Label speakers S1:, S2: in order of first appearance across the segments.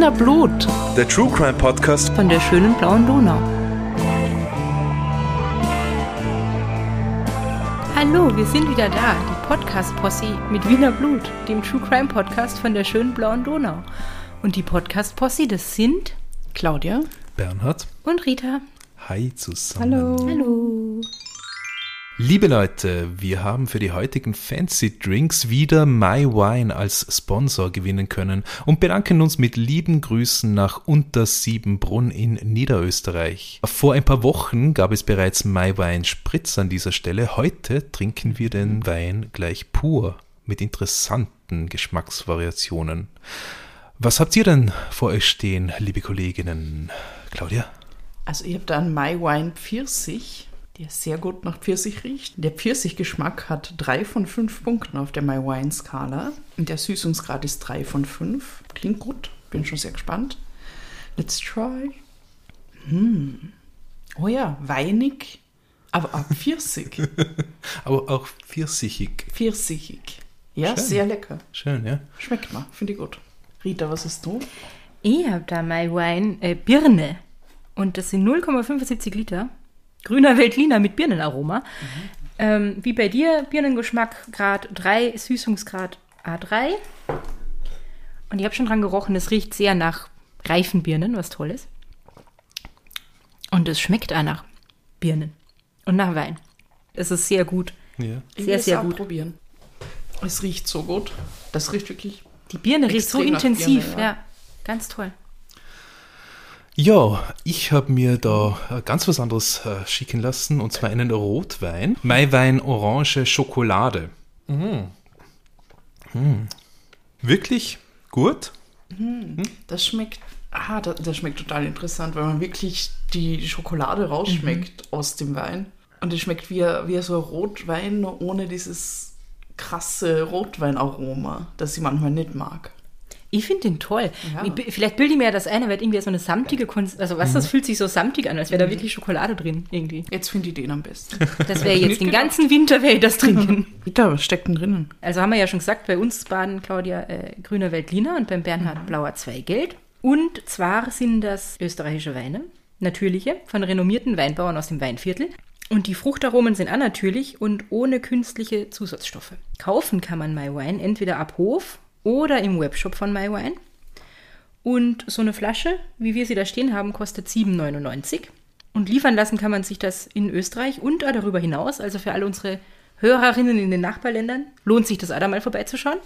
S1: Wiener Blut
S2: Der True Crime Podcast
S1: von der schönen blauen Donau. Hallo, wir sind wieder da, die Podcast-Posse mit Wiener Blut, dem True Crime Podcast von der schönen blauen Donau. Und die Podcast-Posse, das sind
S3: Claudia.
S2: Bernhard.
S1: und Rita.
S2: Hi zusammen.
S1: Hallo.
S2: Liebe Leute, wir haben für die heutigen Fancy Drinks wieder My Wine als Sponsor gewinnen können und bedanken uns mit lieben Grüßen nach Untersiebenbrunn in Niederösterreich. Vor ein paar Wochen gab es bereits My Wine Spritz an dieser Stelle. Heute trinken wir den Wein gleich pur mit interessanten Geschmacksvariationen. Was habt ihr denn vor euch stehen, liebe Kolleginnen? Claudia?
S3: Also ich habe da einen My Wine Pfirsich, der sehr gut nach Pfirsich riecht. Der Pfirsichgeschmack hat drei von fünf Punkten auf der My Wine Skala. Und der Süßungsgrad ist drei von fünf. Klingt gut, bin schon sehr gespannt. Let's try. Hm. Oh ja, weinig, aber auch Pfirsich.
S2: Aber auch pfirsichig.
S3: Pfirsichig. Ja,
S2: Schön.
S3: sehr lecker.
S2: Schön, ja?
S3: Schmeckt mir, finde ich gut. Rita, was hast du?
S1: Ich habe da My Wine äh, Birne. Und das sind 0,75 Liter. Grüner Veltliner mit Birnenaroma. Ähm, wie bei dir, Birnengeschmack Grad 3, Süßungsgrad A3. Und ich habe schon dran gerochen, es riecht sehr nach reifen Birnen, was toll ist. Und es schmeckt auch nach Birnen und nach Wein. Es ist sehr gut.
S2: Ja.
S3: Ich
S1: Sehr, sehr gut.
S3: probieren. Es riecht so gut. Das riecht wirklich
S1: Die Birne riecht so intensiv.
S3: Birne,
S1: ja.
S3: ja.
S1: ganz toll.
S2: Ja, ich habe mir da äh, ganz was anderes äh, schicken lassen, und zwar einen Rotwein. Maiwein Orange Schokolade. Mm. Mm. Wirklich gut?
S3: Das schmeckt, ah, das, das schmeckt total interessant, weil man wirklich die Schokolade rausschmeckt aus dem Wein. Und es schmeckt wie, wie so ein Rotwein, nur ohne dieses krasse Rotweinaroma, das ich manchmal nicht mag.
S1: Ich finde den toll.
S3: Ja.
S1: Ich, vielleicht bilde ich mir ja das eine, weil irgendwie so eine samtige Kunst, also was, das fühlt sich so samtig an, als wäre da wirklich Schokolade drin irgendwie.
S3: Jetzt finde ich den am besten.
S1: Das wäre jetzt den
S3: gedacht.
S1: ganzen Winter werde ich das trinken.
S3: Rita, was steckt denn drinnen?
S1: Also haben wir ja schon gesagt, bei uns baden Claudia äh, grüner Veltliner und beim Bernhard blauer Zweigeld. Und zwar sind das österreichische Weine, natürliche, von renommierten Weinbauern aus dem Weinviertel. Und die Fruchtaromen sind annatürlich und ohne künstliche Zusatzstoffe. Kaufen kann man My Wine entweder ab Hof oder im Webshop von My Wine. Und so eine Flasche, wie wir sie da stehen haben, kostet 7,99. Und liefern lassen kann man sich das in Österreich und darüber hinaus. Also für alle unsere Hörerinnen in den Nachbarländern lohnt sich das auch da mal vorbeizuschauen.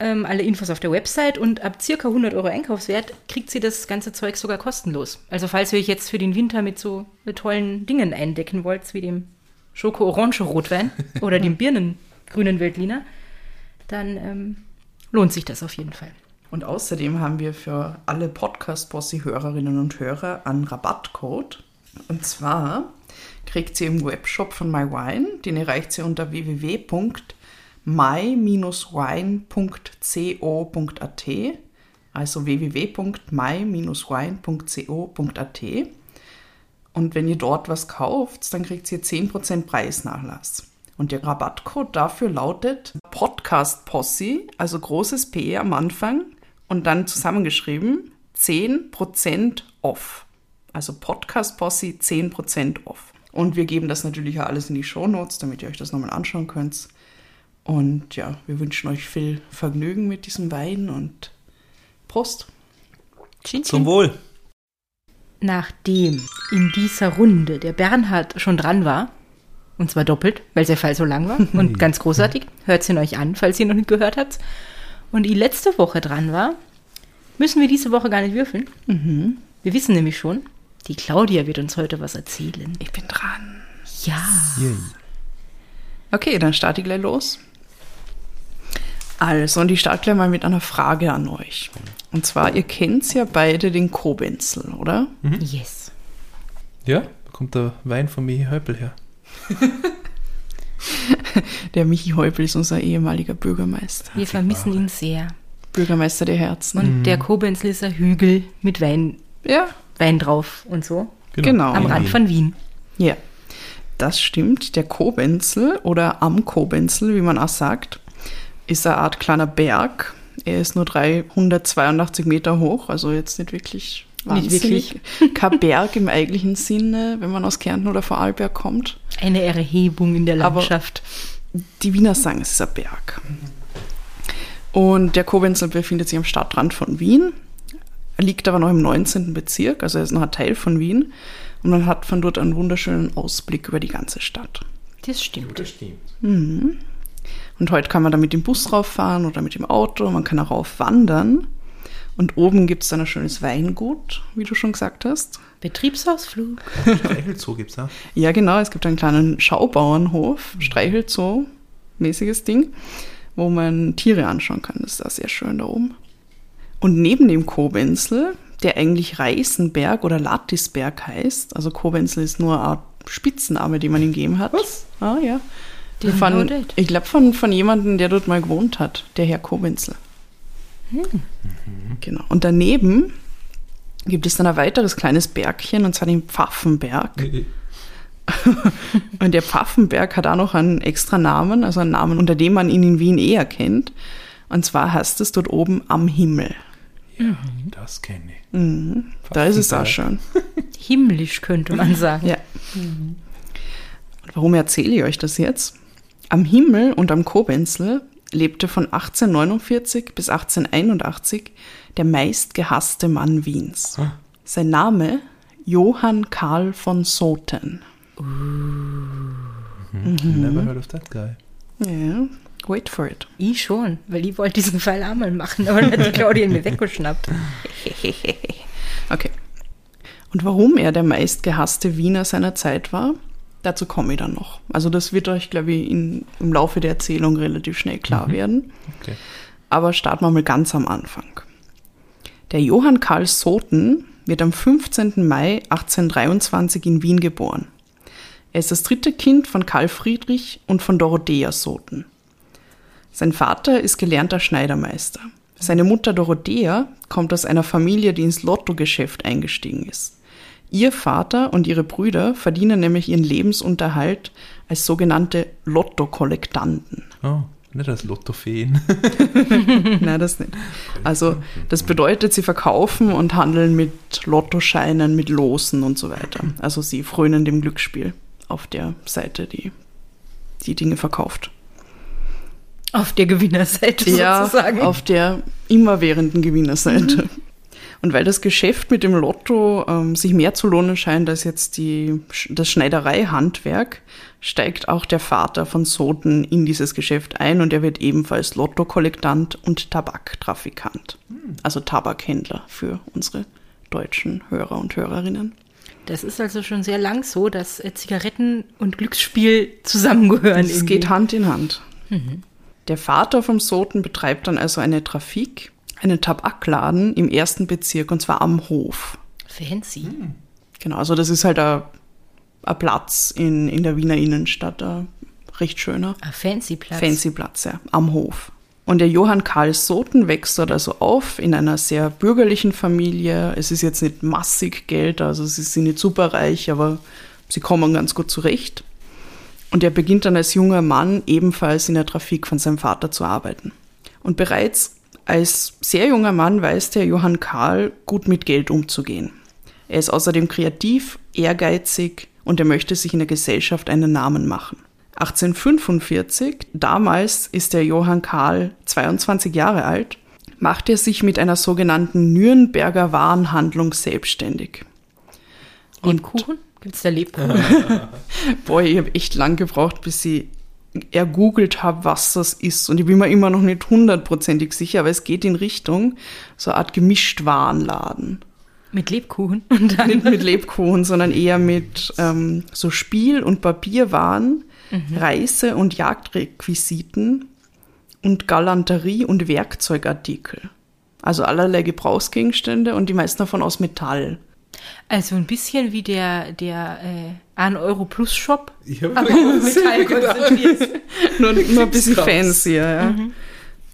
S1: Ähm, alle Infos auf der Website und ab circa 100 Euro Einkaufswert kriegt sie das ganze Zeug sogar kostenlos. Also falls ihr euch jetzt für den Winter mit so tollen Dingen eindecken wollt, wie dem Schoko-Orange-Rotwein oder dem Birnengrünen Veltliner, dann ähm, lohnt sich das auf jeden Fall.
S3: Und außerdem haben wir für alle Podcast-Bossy-Hörerinnen und Hörer einen Rabattcode. Und zwar kriegt ihr im Webshop von MyWine, den erreicht ihr unter www.my-wine.co.at, also www.my-wine.co.at. Und wenn ihr dort was kauft, dann kriegt ihr 10% Preisnachlass. Und der Rabattcode dafür lautet Podcast Posse, also großes P am Anfang und dann zusammengeschrieben 10% off. Also Podcast Posse 10% off. Und wir geben das natürlich auch alles in die Shownotes, damit ihr euch das nochmal anschauen könnt. Und ja, wir wünschen euch viel Vergnügen mit diesem Wein und Prost.
S1: Chin,
S2: Zum
S1: chin.
S2: Wohl.
S1: Nachdem in dieser Runde der Bernhard schon dran war, und zwar doppelt, weil der Fall so lang war und ganz großartig, hört ihn euch an, falls ihr noch nicht gehört habt, und die letzte Woche dran war, müssen wir diese Woche gar nicht würfeln. Wir wissen nämlich schon, die Claudia wird uns heute was erzählen.
S3: Ich bin dran.
S1: Ja.
S2: Yay.
S3: Okay, dann starte ich gleich los. Also, und ich starte gleich mal mit einer Frage an euch. Und zwar, ihr kennt ja beide den Kobenzel, oder?
S1: Yes.
S2: Ja, da kommt der Wein von Michi Häupl her.
S3: Der Michi Häupl ist unser ehemaliger Bürgermeister.
S1: Wir vermissen ihn sehr.
S3: Bürgermeister der Herzen.
S1: Und der Kobenzl ist ein Hügel mit Wein,
S3: ja,
S1: Wein drauf und so.
S3: Genau.
S1: Am
S3: in
S1: Rand
S2: Wien.
S1: von Wien.
S3: Ja, das stimmt. Der Kobenzel oder am Kobenzel, wie man auch sagt, ist eine Art kleiner Berg Er ist nur 382 Meter hoch, also jetzt nicht wirklich
S1: Nicht
S3: wahnsinnig. Kein Berg im eigentlichen Sinne, wenn man aus Kärnten oder Vorarlberg kommt.
S1: Eine Erhebung in der
S3: Aber-
S1: Landschaft.
S3: Die Wiener sagen, es ist ein Berg. Und der Kobenzl befindet sich am Stadtrand von Wien. Er liegt aber noch im 19. Bezirk, also er ist noch ein Teil von Wien. Und man hat von dort einen wunderschönen Ausblick über die ganze Stadt.
S1: Das stimmt.
S2: Das stimmt.
S3: Und heute kann man da mit dem Bus rauffahren oder mit dem Auto, man kann auch rauf wandern. Und oben gibt es dann ein schönes Weingut, wie du schon gesagt hast.
S1: Betriebsausflug.
S2: Streichelzoo gibt es auch.
S3: Ja, genau, es gibt einen kleinen Schaubauernhof, Streichelzoo, mäßiges Ding, wo man Tiere anschauen kann. Das ist da sehr schön da oben. Und neben dem Kobenzl, der eigentlich Reisenberg oder Lattisberg heißt, also Kobenzl ist nur eine Spitzname, die man ihm gegeben hat.
S2: Was?
S3: Ah, ja.
S1: Didn't
S3: Von, ich glaube von, von jemandem, der dort mal gewohnt hat, der Herr Kobenzl. Genau. Und daneben gibt es dann ein weiteres kleines Bergchen, und zwar den Pfaffenberg. Und der Pfaffenberg hat auch noch einen extra Namen, also einen Namen, unter dem man ihn in Wien eher kennt. Und zwar heißt es dort oben am Himmel.
S2: Ja, das kenne ich.
S3: Da ist es auch schön.
S1: Himmlisch könnte man sagen.
S3: Ja. Und warum erzähle ich euch das jetzt? Am Himmel und am Kobenzl lebte von 1849 bis 1881 der meistgehasste Mann Wiens.
S2: Ah.
S3: Sein Name Johann Karl von Soten.
S2: Never heard of that guy.
S3: Ja, wait for it.
S1: Ich schon, weil ich wollte diesen Fall auch mal machen, aber dann hat die Claudia ihn mir weggeschnappt.
S3: Okay. Und warum er der meistgehasste Wiener seiner Zeit war, dazu komme ich dann noch. Also das wird euch, glaube ich, in, im Laufe der Erzählung relativ schnell klar werden.
S2: Okay.
S3: Aber starten wir mal ganz am Anfang. Der Johann Karl Soten wird am 15. Mai 1823 in Wien geboren. Er ist das dritte Kind von Karl Friedrich und von Dorothea Soten. Sein Vater ist gelernter Schneidermeister. Seine Mutter Dorothea kommt aus einer Familie, die ins Lottogeschäft eingestiegen ist. Ihr Vater und ihre Brüder verdienen nämlich ihren Lebensunterhalt als sogenannte Lottokollektanten.
S2: Oh, nicht als Lottofeen.
S3: Nein, das nicht. Also das bedeutet, sie verkaufen und handeln mit Lottoscheinen, mit Losen und so weiter. Also sie frönen dem Glücksspiel auf der Seite, die die Dinge verkauft.
S1: Auf der Gewinnerseite sozusagen.
S3: auf der immerwährenden Gewinnerseite. Und weil das Geschäft mit dem Lotto ähm, sich mehr zu lohnen scheint als jetzt die, das Schneidereihandwerk, steigt auch der Vater von Soden in dieses Geschäft ein und er wird ebenfalls Lottokollektant und Tabaktrafikant. Also Tabakhändler für unsere deutschen Hörer und Hörerinnen.
S1: Das ist also schon sehr lang so, dass äh, Zigaretten und Glücksspiel zusammengehören.
S3: Es geht Hand in Hand. Der Vater vom Soten betreibt dann also eine Trafik, einen Tabakladen im ersten Bezirk und zwar am Hof.
S1: Fancy.
S3: Genau, also das ist halt ein, ein Platz in, in der Wiener Innenstadt, ein recht schöner,
S1: Ein fancy Platz.
S3: fancy Platz, ja, am Hof. Und der Johann Karl Soten wächst dort also auf in einer sehr bürgerlichen Familie. Es ist jetzt nicht massig Geld, also sie sind nicht superreich, aber sie kommen ganz gut zurecht. Und er beginnt dann als junger Mann ebenfalls in der Trafik von seinem Vater zu arbeiten. Und bereits als sehr junger Mann weiß der Johann Karl gut mit Geld umzugehen. Er ist außerdem kreativ, ehrgeizig und er möchte sich in der Gesellschaft einen Namen machen. 1845, damals ist der Johann Karl 22 Jahre alt, macht er sich mit einer sogenannten Nürnberger Warenhandlung selbstständig.
S1: Lebkuchen? Gibt es da Lebkuchen?
S3: Boah, ich habe echt lang gebraucht, bis ich ergoogelt habe, was das ist. Und ich bin mir immer noch nicht hundertprozentig sicher, aber es geht in Richtung so eine Art Gemischtwarenladen.
S1: Mit Lebkuchen? Und dann
S3: Nicht mit Lebkuchen, sondern eher mit ähm, so Spiel- und Papierwaren, Reise- und Jagdrequisiten und Galanterie- und Werkzeugartikel. Also allerlei Gebrauchsgegenstände und die meisten davon aus Metall.
S1: Also ein bisschen wie der, der äh, 1 Euro Plus Shop.
S2: Ich habe
S1: Metall konzentriert.
S3: nur, nur ein bisschen
S2: Krass.
S3: fancier, ja.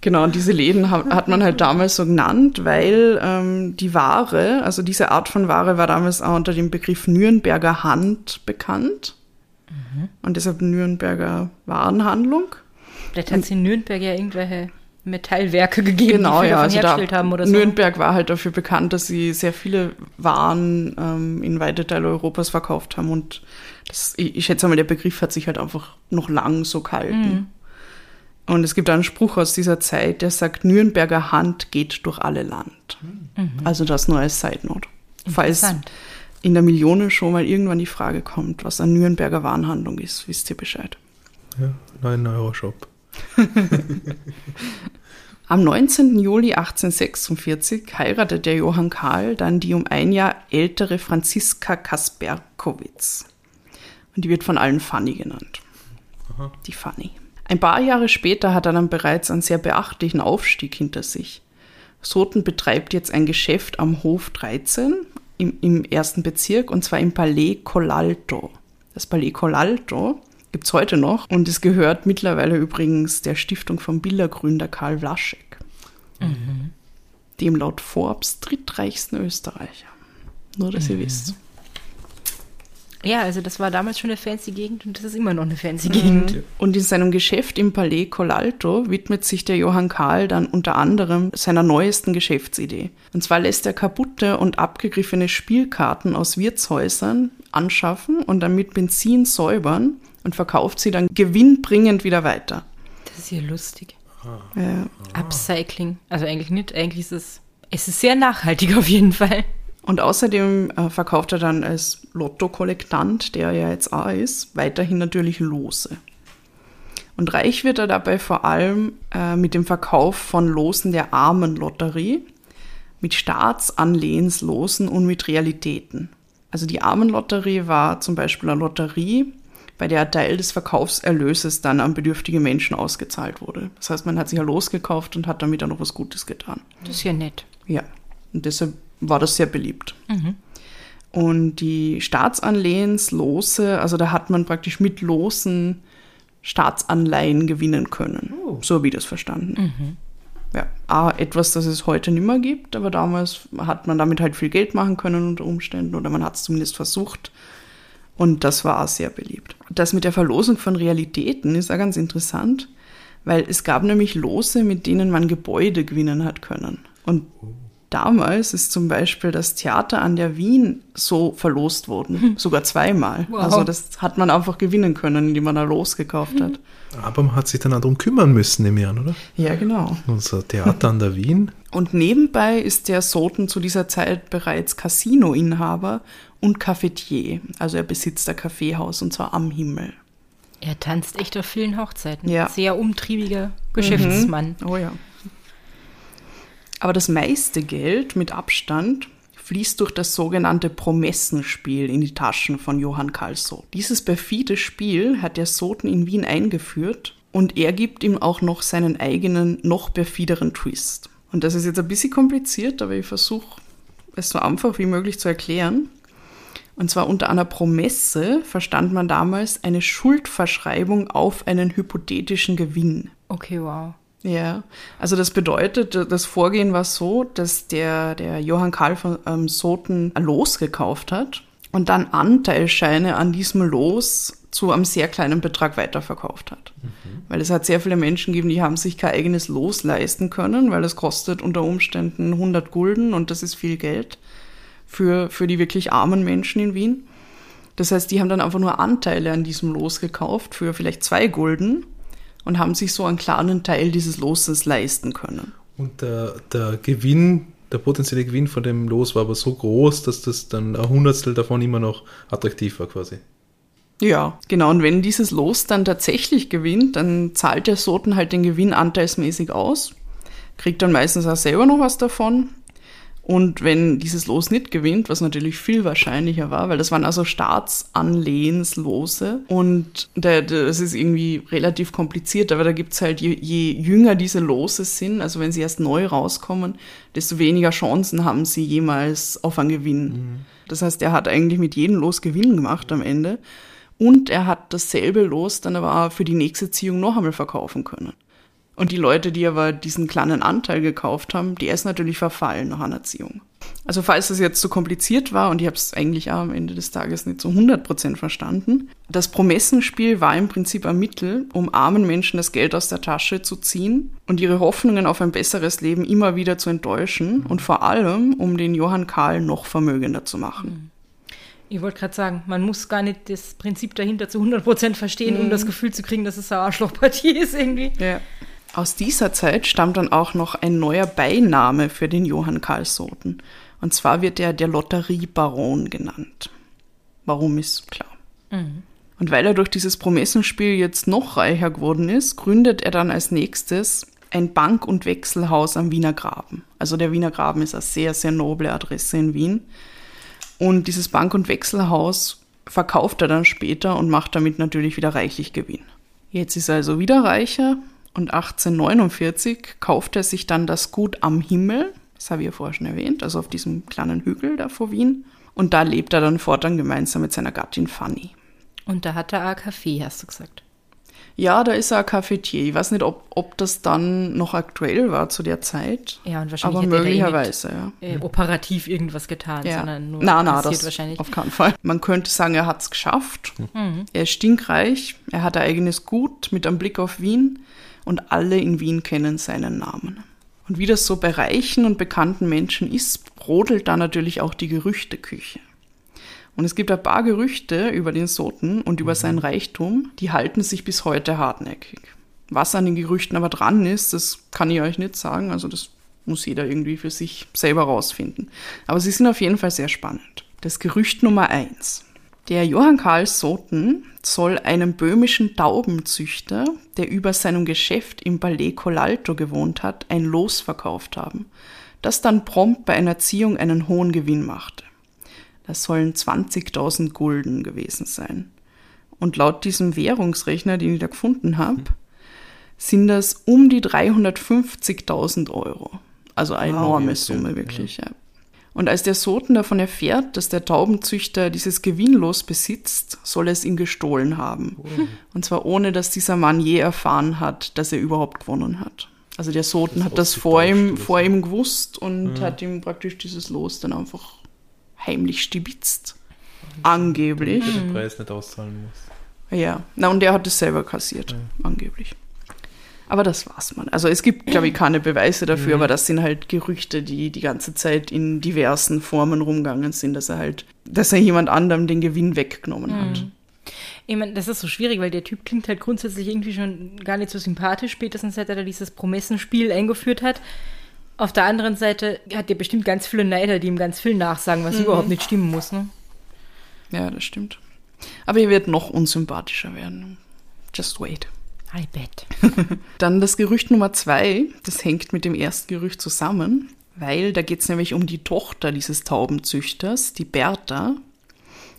S3: Genau, und diese Läden hat, hat man halt damals so genannt, weil ähm, die Ware, also diese Art von Ware war damals auch unter dem Begriff Nürnberger Hand bekannt. Und deshalb Nürnberger Warenhandlung.
S1: Vielleicht hat sie in Nürnberg ja irgendwelche Metallwerke gegeben,
S3: Genau,
S1: die
S3: ja.
S1: davon
S3: Also da,
S1: haben oder so.
S3: Nürnberg war halt dafür bekannt, dass sie sehr viele Waren ähm, in weite Teile Europas verkauft haben. Und das, ich, ich schätze mal, der Begriff hat sich halt einfach noch lang so gehalten.
S1: Mhm.
S3: Und es gibt einen Spruch aus dieser Zeit, der sagt, Nürnberger Hand geht durch alle Land. Also das nur als Side Note. Falls
S1: Mhm.
S3: In der Millionen schon mal irgendwann die Frage kommt, was eine Nürnberger Warenhandlung ist, wisst ihr Bescheid.
S2: Ja, 9 Euro Shop.
S3: Am 19. Juli 1846 heiratet der Johann Karl dann die um ein Jahr ältere Franziska Kasperkowitz. Und die wird von allen Fanny genannt. Die Fanny. Ein paar Jahre später hat er dann bereits einen sehr beachtlichen Aufstieg hinter sich. Soten betreibt jetzt ein Geschäft am Hof 13 im, im ersten Bezirk und zwar im Palais Colalto. Das Palais Colalto gibt es heute noch und es gehört mittlerweile übrigens der Stiftung vom Bildergründer Karl Vlaschek, dem laut Forbes drittreichsten Österreicher. Nur, dass ihr wisst.
S1: Ja, also das war damals schon eine fancy Gegend und das ist immer noch eine fancy Gegend.
S3: Und in seinem Geschäft im Palais Colalto widmet sich der Johann Karl dann unter anderem seiner neuesten Geschäftsidee. Und zwar lässt er kaputte und abgegriffene Spielkarten aus Wirtshäusern anschaffen und dann mit Benzin säubern und verkauft sie dann gewinnbringend wieder weiter.
S1: Das ist ja lustig.
S3: Ja.
S1: Upcycling. Also eigentlich nicht, eigentlich ist es, es ist sehr nachhaltig auf jeden Fall.
S3: Und außerdem äh, verkauft er dann als Lotto-Kollektant, der er ja jetzt auch ist, weiterhin natürlich Lose. Und reich wird er dabei vor allem äh, mit dem Verkauf von Losen der Armenlotterie, mit Staatsanlehenslosen und mit Realitäten. Also die Armenlotterie war zum Beispiel eine Lotterie, bei der ein Teil des Verkaufserlöses dann an bedürftige Menschen ausgezahlt wurde. Das heißt, man hat sich ein Los gekauft und hat damit dann noch was Gutes getan.
S1: Das ist ja nett.
S3: Ja, und deshalb war das sehr beliebt. Und die Staatsanlehenslose, also da hat man praktisch mit Losen Staatsanleihen gewinnen können. So habe ich das verstanden. Ja, auch etwas, das es heute nicht mehr gibt, aber damals hat man damit halt viel Geld machen können unter Umständen oder man hat es zumindest versucht. Und das war auch sehr beliebt. Das mit der Verlosung von Realitäten ist auch ganz interessant, weil es gab nämlich Lose, mit denen man Gebäude gewinnen hat können. Und damals ist zum Beispiel das Theater an der Wien so verlost worden, sogar zweimal.
S1: Wow.
S3: Also das hat man einfach gewinnen können, indem man da Los gekauft hat.
S2: Aber man hat sich dann auch darum kümmern müssen im Jahr, oder?
S3: Ja, genau.
S2: Unser Theater an der Wien.
S3: Und nebenbei ist der Soten zu dieser Zeit bereits Casino-Inhaber und Cafetier. Also er besitzt ein Kaffeehaus und zwar am Himmel.
S1: Er tanzt echt auf vielen Hochzeiten.
S3: Ja.
S1: Sehr umtriebiger Geschäftsmann.
S3: Oh ja. Aber das meiste Geld mit Abstand fließt durch das sogenannte Promessenspiel in die Taschen von Johann Karl Soth. Dieses perfide Spiel hat der Soten in Wien eingeführt und er gibt ihm auch noch seinen eigenen, noch perfideren Twist. Und das ist jetzt ein bisschen kompliziert, aber ich versuche es so einfach wie möglich zu erklären. Und zwar unter einer Promesse verstand man damals eine Schuldverschreibung auf einen hypothetischen Gewinn.
S1: Okay, wow.
S3: Ja, also das bedeutet, das Vorgehen war so, dass der, der Johann Karl von ähm, Soten ein Los gekauft hat und dann Anteilscheine an diesem Los zu einem sehr kleinen Betrag weiterverkauft hat. Weil es hat sehr viele Menschen gegeben, die haben sich kein eigenes Los leisten können, weil es kostet unter Umständen 100 Gulden und das ist viel Geld für, für die wirklich armen Menschen in Wien. Das heißt, die haben dann einfach nur Anteile an diesem Los gekauft für vielleicht zwei Gulden und haben sich so einen kleinen Teil dieses Loses leisten können.
S2: Und der, der Gewinn, der potenzielle Gewinn von dem Los war aber so groß, dass das dann ein Hundertstel davon immer noch attraktiv war quasi.
S3: Ja, genau. Und wenn dieses Los dann tatsächlich gewinnt, dann zahlt der Soten halt den Gewinn anteilsmäßig aus, kriegt dann meistens auch selber noch was davon. Und wenn dieses Los nicht gewinnt, was natürlich viel wahrscheinlicher war, weil das waren also Staatsanlehenslose und da- das ist irgendwie relativ kompliziert, aber da gibt's halt, je, je jünger diese Lose sind, also wenn sie erst neu rauskommen, desto weniger Chancen haben sie jemals auf einen Gewinn. Das heißt, er hat eigentlich mit jedem Los Gewinn gemacht am Ende. Und er hat dasselbe Los dann aber auch für die nächste Ziehung noch einmal verkaufen können. Und die Leute, die aber diesen kleinen Anteil gekauft haben, die ist natürlich verfallen nach einer Ziehung. Also falls es jetzt zu kompliziert war und ich habe es eigentlich auch am Ende des Tages nicht zu 100% verstanden, das Promessenspiel war im Prinzip ein Mittel, um armen Menschen das Geld aus der Tasche zu ziehen und ihre Hoffnungen auf ein besseres Leben immer wieder zu enttäuschen und vor allem, um den Johann Karl noch vermögender zu machen.
S1: Ich wollte gerade sagen, man muss gar nicht das Prinzip dahinter zu 100% verstehen, um das Gefühl zu kriegen, dass es eine Arschlochpartie ist irgendwie.
S3: Ja. Aus dieser Zeit stammt dann auch noch ein neuer Beiname für den Johann Karl Soten. Und zwar wird er der Lotteriebaron genannt. Warum ist klar. Und weil er durch dieses Promessenspiel jetzt noch reicher geworden ist, gründet er dann als nächstes ein Bank- und Wechselhaus am Wiener Graben. Also der Wiener Graben ist eine sehr, sehr noble Adresse in Wien. Und dieses Bank- und Wechselhaus verkauft er dann später und macht damit natürlich wieder reichlich Gewinn. Jetzt ist er also wieder reicher und 1849 kauft er sich dann das Gut am Himmel, das habe ich ja vorher schon erwähnt, also auf diesem kleinen Hügel da vor Wien. Und da lebt er dann fortan gemeinsam mit seiner Gattin Fanny.
S1: Und da hat er auch Kaffee, hast du gesagt.
S3: Ja, da ist er ein Cafetier. Ich weiß nicht, ob, ob das dann noch aktuell war zu der Zeit.
S1: Ja, und wahrscheinlich
S3: aber
S1: er eh
S3: möglicherweise, ja.
S1: Äh, operativ irgendwas getan,
S3: Ja.
S1: sondern nur
S3: na, na,
S1: passiert
S3: das
S1: wahrscheinlich.
S3: auf keinen Fall. Man könnte sagen, er hat es geschafft. Er ist stinkreich, er hat ein eigenes Gut mit einem Blick auf Wien und alle in Wien kennen seinen Namen. Und wie das so bei reichen und bekannten Menschen ist, brodelt da natürlich auch die Gerüchteküche. Und es gibt ein paar Gerüchte über den Soten und über seinen Reichtum, die halten sich bis heute hartnäckig. Was an den Gerüchten aber dran ist, das kann ich euch nicht sagen. Also das muss jeder irgendwie für sich selber rausfinden. Aber sie sind auf jeden Fall sehr spannend. Das Gerücht Nummer eins. Der Johann Karl Soten soll einem böhmischen Taubenzüchter, der über seinem Geschäft im Palais Colalto gewohnt hat, ein Los verkauft haben, das dann prompt bei einer Ziehung einen hohen Gewinn machte. Das sollen 20.000 Gulden gewesen sein. Und laut diesem Währungsrechner, den ich da gefunden habe, sind das um die 350.000 Euro. Also eine
S2: Wow,
S3: enorme
S2: okay,
S3: Summe, wirklich. Ja. Und als der Soten davon erfährt, dass der Taubenzüchter dieses Gewinnlos besitzt, soll er es ihm gestohlen haben. Und zwar ohne, dass dieser Mann je erfahren hat, dass er überhaupt gewonnen hat. Also der Soten hat das vor ihm, vor ihm gewusst und hat ihm praktisch dieses Los dann einfach heimlich stibitzt. Angeblich.
S2: Der den Preis nicht auszahlen muss.
S3: Ja, na und er hat es selber kassiert, angeblich. Aber das war's man. Also es gibt, glaube ich, keine Beweise dafür, aber das sind halt Gerüchte, die die ganze Zeit in diversen Formen rumgegangen sind, dass er halt, dass er jemand anderem den Gewinn weggenommen hat.
S1: Ich meine, das ist so schwierig, weil der Typ klingt halt grundsätzlich irgendwie schon gar nicht so sympathisch, spätestens seit er da dieses Promessenspiel eingeführt hat. Auf der anderen Seite hat er bestimmt ganz viele Neider, die ihm ganz viel nachsagen, was überhaupt nicht stimmen muss. Ne?
S3: Ja, das stimmt. Aber er wird noch unsympathischer werden. Just wait.
S1: I bet.
S3: Dann das Gerücht Nummer zwei, das hängt mit dem ersten Gerücht zusammen, weil da geht es nämlich um die Tochter dieses Taubenzüchters, die Bertha.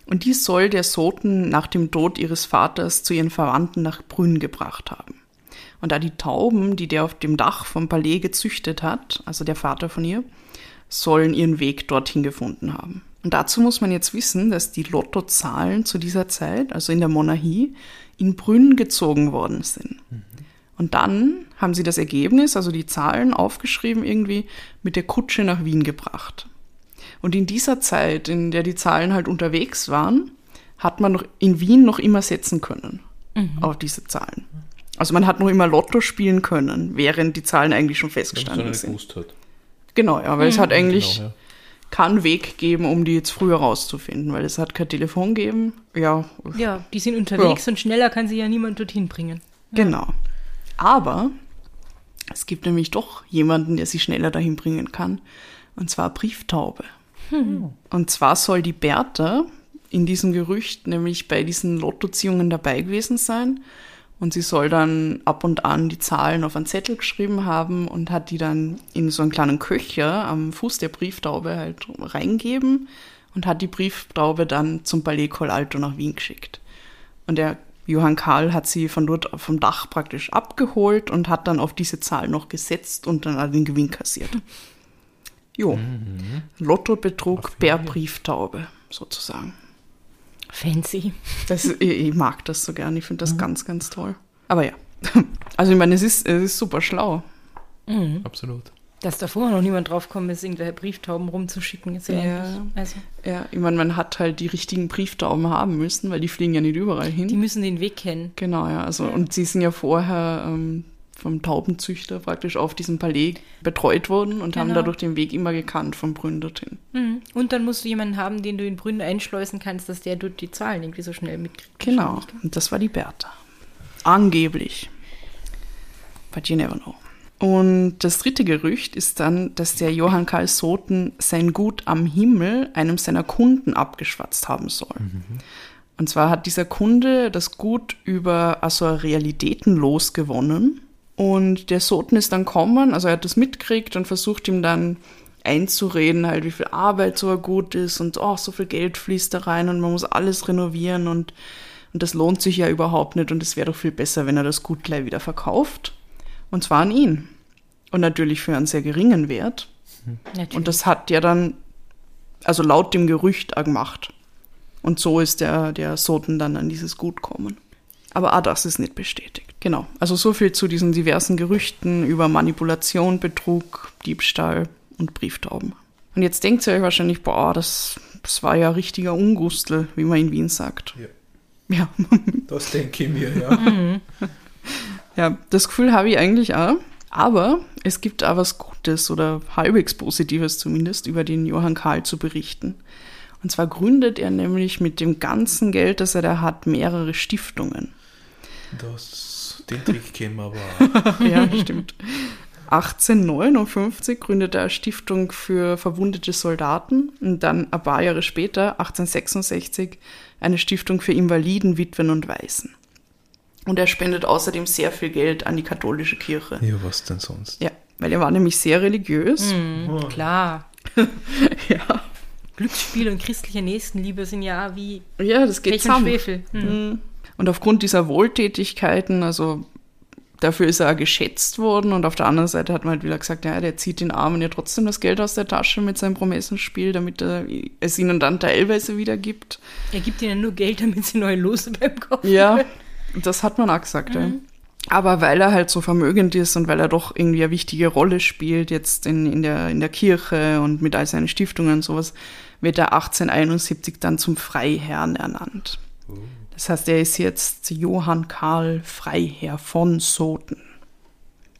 S3: Und die soll der Soten nach dem Tod ihres Vaters zu ihren Verwandten nach Brünn gebracht haben. Und da die Tauben, die der auf dem Dach vom Palais gezüchtet hat, also der Vater von ihr, sollen ihren Weg dorthin gefunden haben. Und dazu muss man jetzt wissen, dass die Lottozahlen zu dieser Zeit, also in der Monarchie, in Brünn gezogen worden sind. Und dann haben sie das Ergebnis, also die Zahlen aufgeschrieben irgendwie, mit der Kutsche nach Wien gebracht. Und in dieser Zeit, in der die Zahlen halt unterwegs waren, hat man noch in Wien noch immer setzen können auf diese Zahlen. Also man hat noch immer Lotto spielen können, während die Zahlen eigentlich schon festgestanden sind.
S2: gewusst hat.
S3: Genau, ja, weil es hat eigentlich
S2: Genau, ja.
S3: Keinen Weg geben, um die jetzt früher rauszufinden, weil es hat kein Telefon gegeben. Ja,
S1: Ja, die sind unterwegs und schneller kann sie ja niemand dorthin bringen.
S3: Genau. Aber es gibt nämlich doch jemanden, der sie schneller dahin bringen kann. Und zwar Brieftaube. Und zwar soll die Bertha in diesem Gerücht nämlich bei diesen Lottoziehungen dabei gewesen sein. Und sie soll dann ab und an die Zahlen auf einen Zettel geschrieben haben und hat die dann in so einen kleinen Köcher am Fuß der Brieftaube halt reingeben und hat die Brieftaube dann zum Palais Colalto nach Wien geschickt. Und der Johann Karl hat sie von dort vom Dach praktisch abgeholt und hat dann auf diese Zahl noch gesetzt und dann den Gewinn kassiert. Jo. Lottobetrug per Brieftaube, sozusagen.
S1: Fancy.
S3: Das, ich, ich mag das so gern, ich finde das ganz, ganz toll. Aber ja. Also ich meine, es ist, es ist super schlau.
S2: Absolut.
S1: Dass davor noch niemand draufgekommen ist, irgendwelche Brieftauben rumzuschicken, ist ja,
S3: Ja.
S1: eigentlich. Also,
S3: Ja, ich meine, man hat halt die richtigen Brieftauben haben müssen, weil die fliegen ja nicht überall hin.
S1: die müssen den Weg kennen.
S3: Genau, ja. Also, und sie sind ja vorher ähm, vom Taubenzüchter praktisch auf diesem Palais betreut worden und haben
S1: Genau.
S3: dadurch den Weg immer gekannt von Brünn dorthin.
S1: Mhm. Und dann musst du jemanden haben, den du in Brünn einschleusen kannst, dass der dort die Zahlen irgendwie so schnell mitkriegt.
S3: Genau. Und das war die Bertha. Angeblich. But you never know. Und das dritte Gerücht ist dann, dass der Johann Karl Soten sein Gut am Himmel einem seiner Kunden abgeschwatzt haben soll. Und zwar hat dieser Kunde das Gut über also Realitäten losgewonnen. Und der Soten ist dann kommen, also er hat das mitgekriegt und versucht ihm dann einzureden, halt wie viel Arbeit so ein Gut ist und oh, so viel Geld fließt da rein und man muss alles renovieren und, und das lohnt sich ja überhaupt nicht und es wäre doch viel besser, wenn er das Gut gleich wieder verkauft. Und zwar an ihn. Und natürlich für einen sehr geringen Wert.
S1: Natürlich.
S3: Und das hat ja dann, also laut dem Gerücht auch gemacht. Und so ist der, der Soten dann an dieses Gut kommen. Aber auch das ist nicht bestätigt. Genau. Also so viel zu diesen diversen Gerüchten über Manipulation, Betrug, Diebstahl und Brieftauben. Und jetzt denkt ihr euch wahrscheinlich, boah, das, das war ja richtiger Ungustel, wie man in Wien sagt.
S2: Ja.
S3: Ja,
S2: Das denke ich mir, ja.
S3: ja das Gefühl habe ich eigentlich auch. Aber es gibt auch was Gutes oder halbwegs Positives zumindest über den Johann Karl zu berichten. Und zwar gründet er nämlich mit dem ganzen Geld, das er da hat, mehrere Stiftungen.
S2: Das, den Trick kennen wir aber.
S3: Ja, stimmt. 1859 gründet er eine Stiftung für verwundete Soldaten und dann ein paar Jahre später, 1866, eine Stiftung für Invaliden, Witwen und Waisen. Und er spendet außerdem sehr viel Geld an die katholische Kirche.
S2: Ja, was denn sonst?
S3: Ja, weil er war nämlich sehr religiös.
S1: Mhm, klar.
S3: Ja.
S1: Glücksspiel und christliche Nächstenliebe sind ja wie
S3: Ja, das geht
S1: Pech und
S3: zusammen.
S1: Schwefel. Mhm.
S3: Mhm. Und aufgrund dieser Wohltätigkeiten, also dafür ist er auch geschätzt worden und auf der anderen Seite hat man halt wieder gesagt, ja, der zieht den Armen ja trotzdem das Geld aus der Tasche mit seinem Promessenspiel, damit er es ihnen dann teilweise wiedergibt.
S1: Er gibt ihnen nur Geld, damit sie neue Lose beim Kaufen
S3: Ja, das hat man auch gesagt, ja. Aber weil er halt so vermögend ist und weil er doch irgendwie eine wichtige Rolle spielt jetzt in, in, der, in der Kirche und mit all seinen Stiftungen und sowas, wird er 1871 dann zum Freiherrn ernannt. Das heißt, er ist jetzt Johann Karl Freiherr von Soten.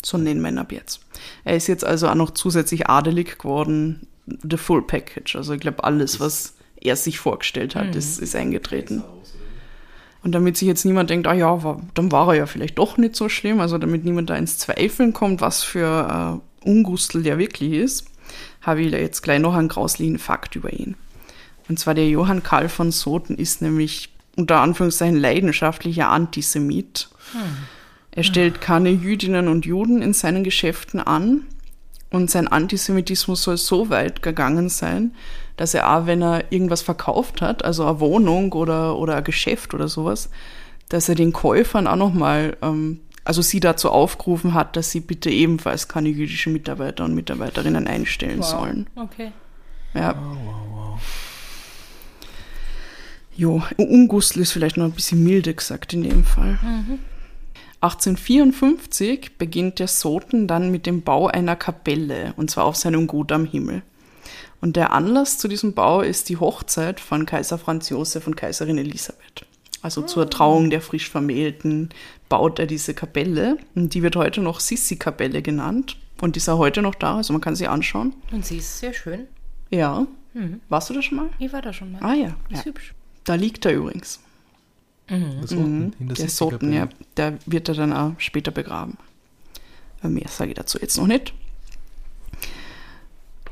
S3: So nennen wir ihn ab jetzt. Er ist jetzt also auch noch zusätzlich adelig geworden. The full package. Also ich glaube, alles, was er sich vorgestellt hat, ist, ist eingetreten. Und damit sich jetzt niemand denkt, ah ja, war, dann war er ja vielleicht doch nicht so schlimm, also damit niemand da ins Zweifeln kommt, was für äh, Ungustel der wirklich ist, habe ich da jetzt gleich noch einen grauslichen Fakt über ihn. Und zwar der Johann Karl von Soten ist nämlich unter Anführungszeichen leidenschaftlicher Antisemit. Er stellt keine Jüdinnen und Juden in seinen Geschäften an und sein Antisemitismus soll so weit gegangen sein, dass er auch, wenn er irgendwas verkauft hat, also eine Wohnung oder, oder ein Geschäft oder sowas, dass er den Käufern auch nochmal, ähm, also sie dazu aufgerufen hat, dass sie bitte ebenfalls keine jüdischen Mitarbeiter und Mitarbeiterinnen einstellen sollen.
S1: Okay.
S3: Ja. Jo, Ungustel ist vielleicht noch ein bisschen milde gesagt in dem Fall. 1854 beginnt der Soten dann mit dem Bau einer Kapelle, und zwar auf seinem Gut am Himmel. Und der Anlass zu diesem Bau ist die Hochzeit von Kaiser Franz Josef und Kaiserin Elisabeth. Also zur Trauung der frisch Vermählten baut er diese Kapelle. Und die wird heute noch Sissi-Kapelle genannt. Und die ist auch heute noch da, also man kann sie anschauen.
S1: Und sie ist sehr schön.
S3: Ja. Warst du da schon mal?
S1: Ich war da schon mal.
S3: Ah ja.
S1: Ist
S3: ja.
S1: hübsch.
S3: Da liegt er übrigens.
S2: Das unten in der
S3: Der Soten, ja. Der wird er dann auch später begraben. Mehr sage ich dazu jetzt noch nicht.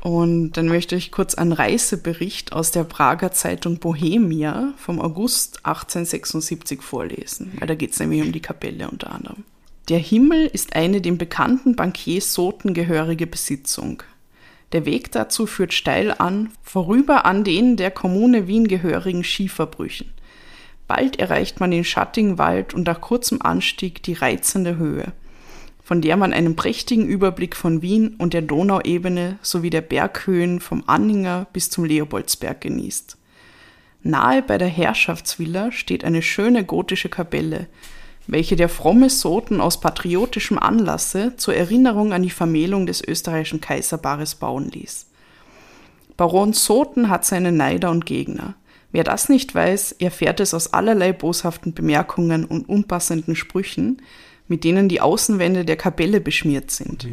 S3: Und dann möchte ich kurz einen Reisebericht aus der Prager Zeitung Bohemia vom August 1876 vorlesen, weil da geht es nämlich um die Kapelle unter anderem. Der Himmel ist eine dem bekannten Bankier Soten gehörige Besitzung. Der Weg dazu führt steil an, vorüber an den der Kommune Wien gehörigen Schieferbrüchen. Bald erreicht man den schattigen Wald und nach kurzem Anstieg die reizende Höhe, von der man einen prächtigen Überblick von Wien und der Donauebene sowie der Berghöhen vom Anninger bis zum Leopoldsberg genießt. Nahe bei der Herrschaftsvilla steht eine schöne gotische Kapelle, welche der fromme Soten aus patriotischem Anlasse zur Erinnerung an die Vermählung des österreichischen Kaiserpaares bauen ließ. Baron Soten hat seine Neider und Gegner. Wer das nicht weiß, erfährt es aus allerlei boshaften Bemerkungen und unpassenden Sprüchen, mit denen die Außenwände der Kapelle beschmiert sind.